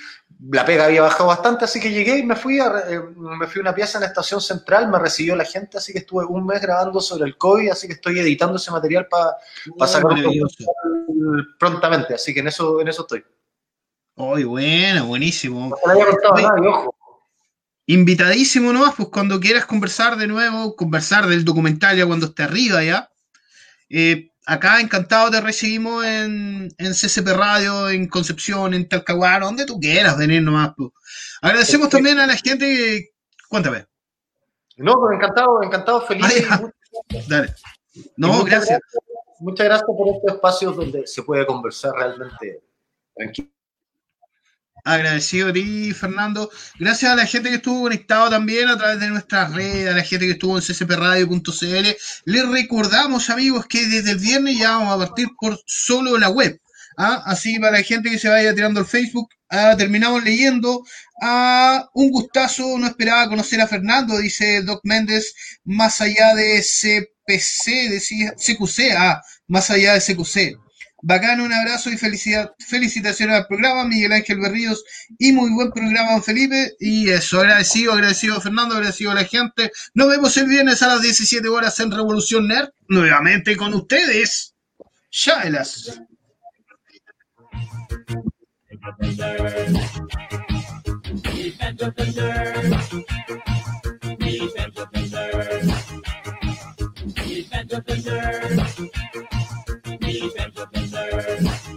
[SPEAKER 3] la pega había bajado bastante, así que llegué y me fui a, eh, me fui a una pieza en la estación central, me recibió la gente, así que estuve un mes grabando sobre el COVID, así que estoy editando ese material para pasar prontamente, así que en eso, en eso estoy.
[SPEAKER 2] Uy, bueno, buenísimo. No Invitadísimo nomás, pues cuando quieras conversar de nuevo, conversar del documental ya cuando esté arriba ya. Eh, acá encantado te recibimos en, en CCP Radio, en Concepción, en Talcahuano, donde tú quieras venir nomás. Pues. Agradecemos también a la gente que... Cuéntame.
[SPEAKER 3] No, pues encantado, encantado, feliz.
[SPEAKER 2] Dale. No, gracias.
[SPEAKER 3] Muchas gracias por estos espacios donde se puede conversar realmente tranquilo
[SPEAKER 2] agradecido a ti, Fernando. Gracias a la gente que estuvo conectado también a través de nuestras redes, a la gente que estuvo en ccpradio.cl. Les recordamos, amigos, que desde el viernes ya vamos a partir por solo la web. ¿ah? Así para la gente que se vaya tirando al Facebook, ah, terminamos leyendo. Ah, un gustazo, no esperaba conocer a Fernando, dice Doc Méndez, más allá de CPC, decía CQC, ah, más allá de CQC. Bacán, un abrazo y felicidad, felicitaciones al programa, Miguel Ángel Berríos, y muy buen programa, don Felipe. Y eso, agradecido, agradecido a Fernando, agradecido a la gente. Nos vemos el viernes a las 17 horas en Revolución Nerd, nuevamente con ustedes. Shaelas. Defend the Defense will preserve.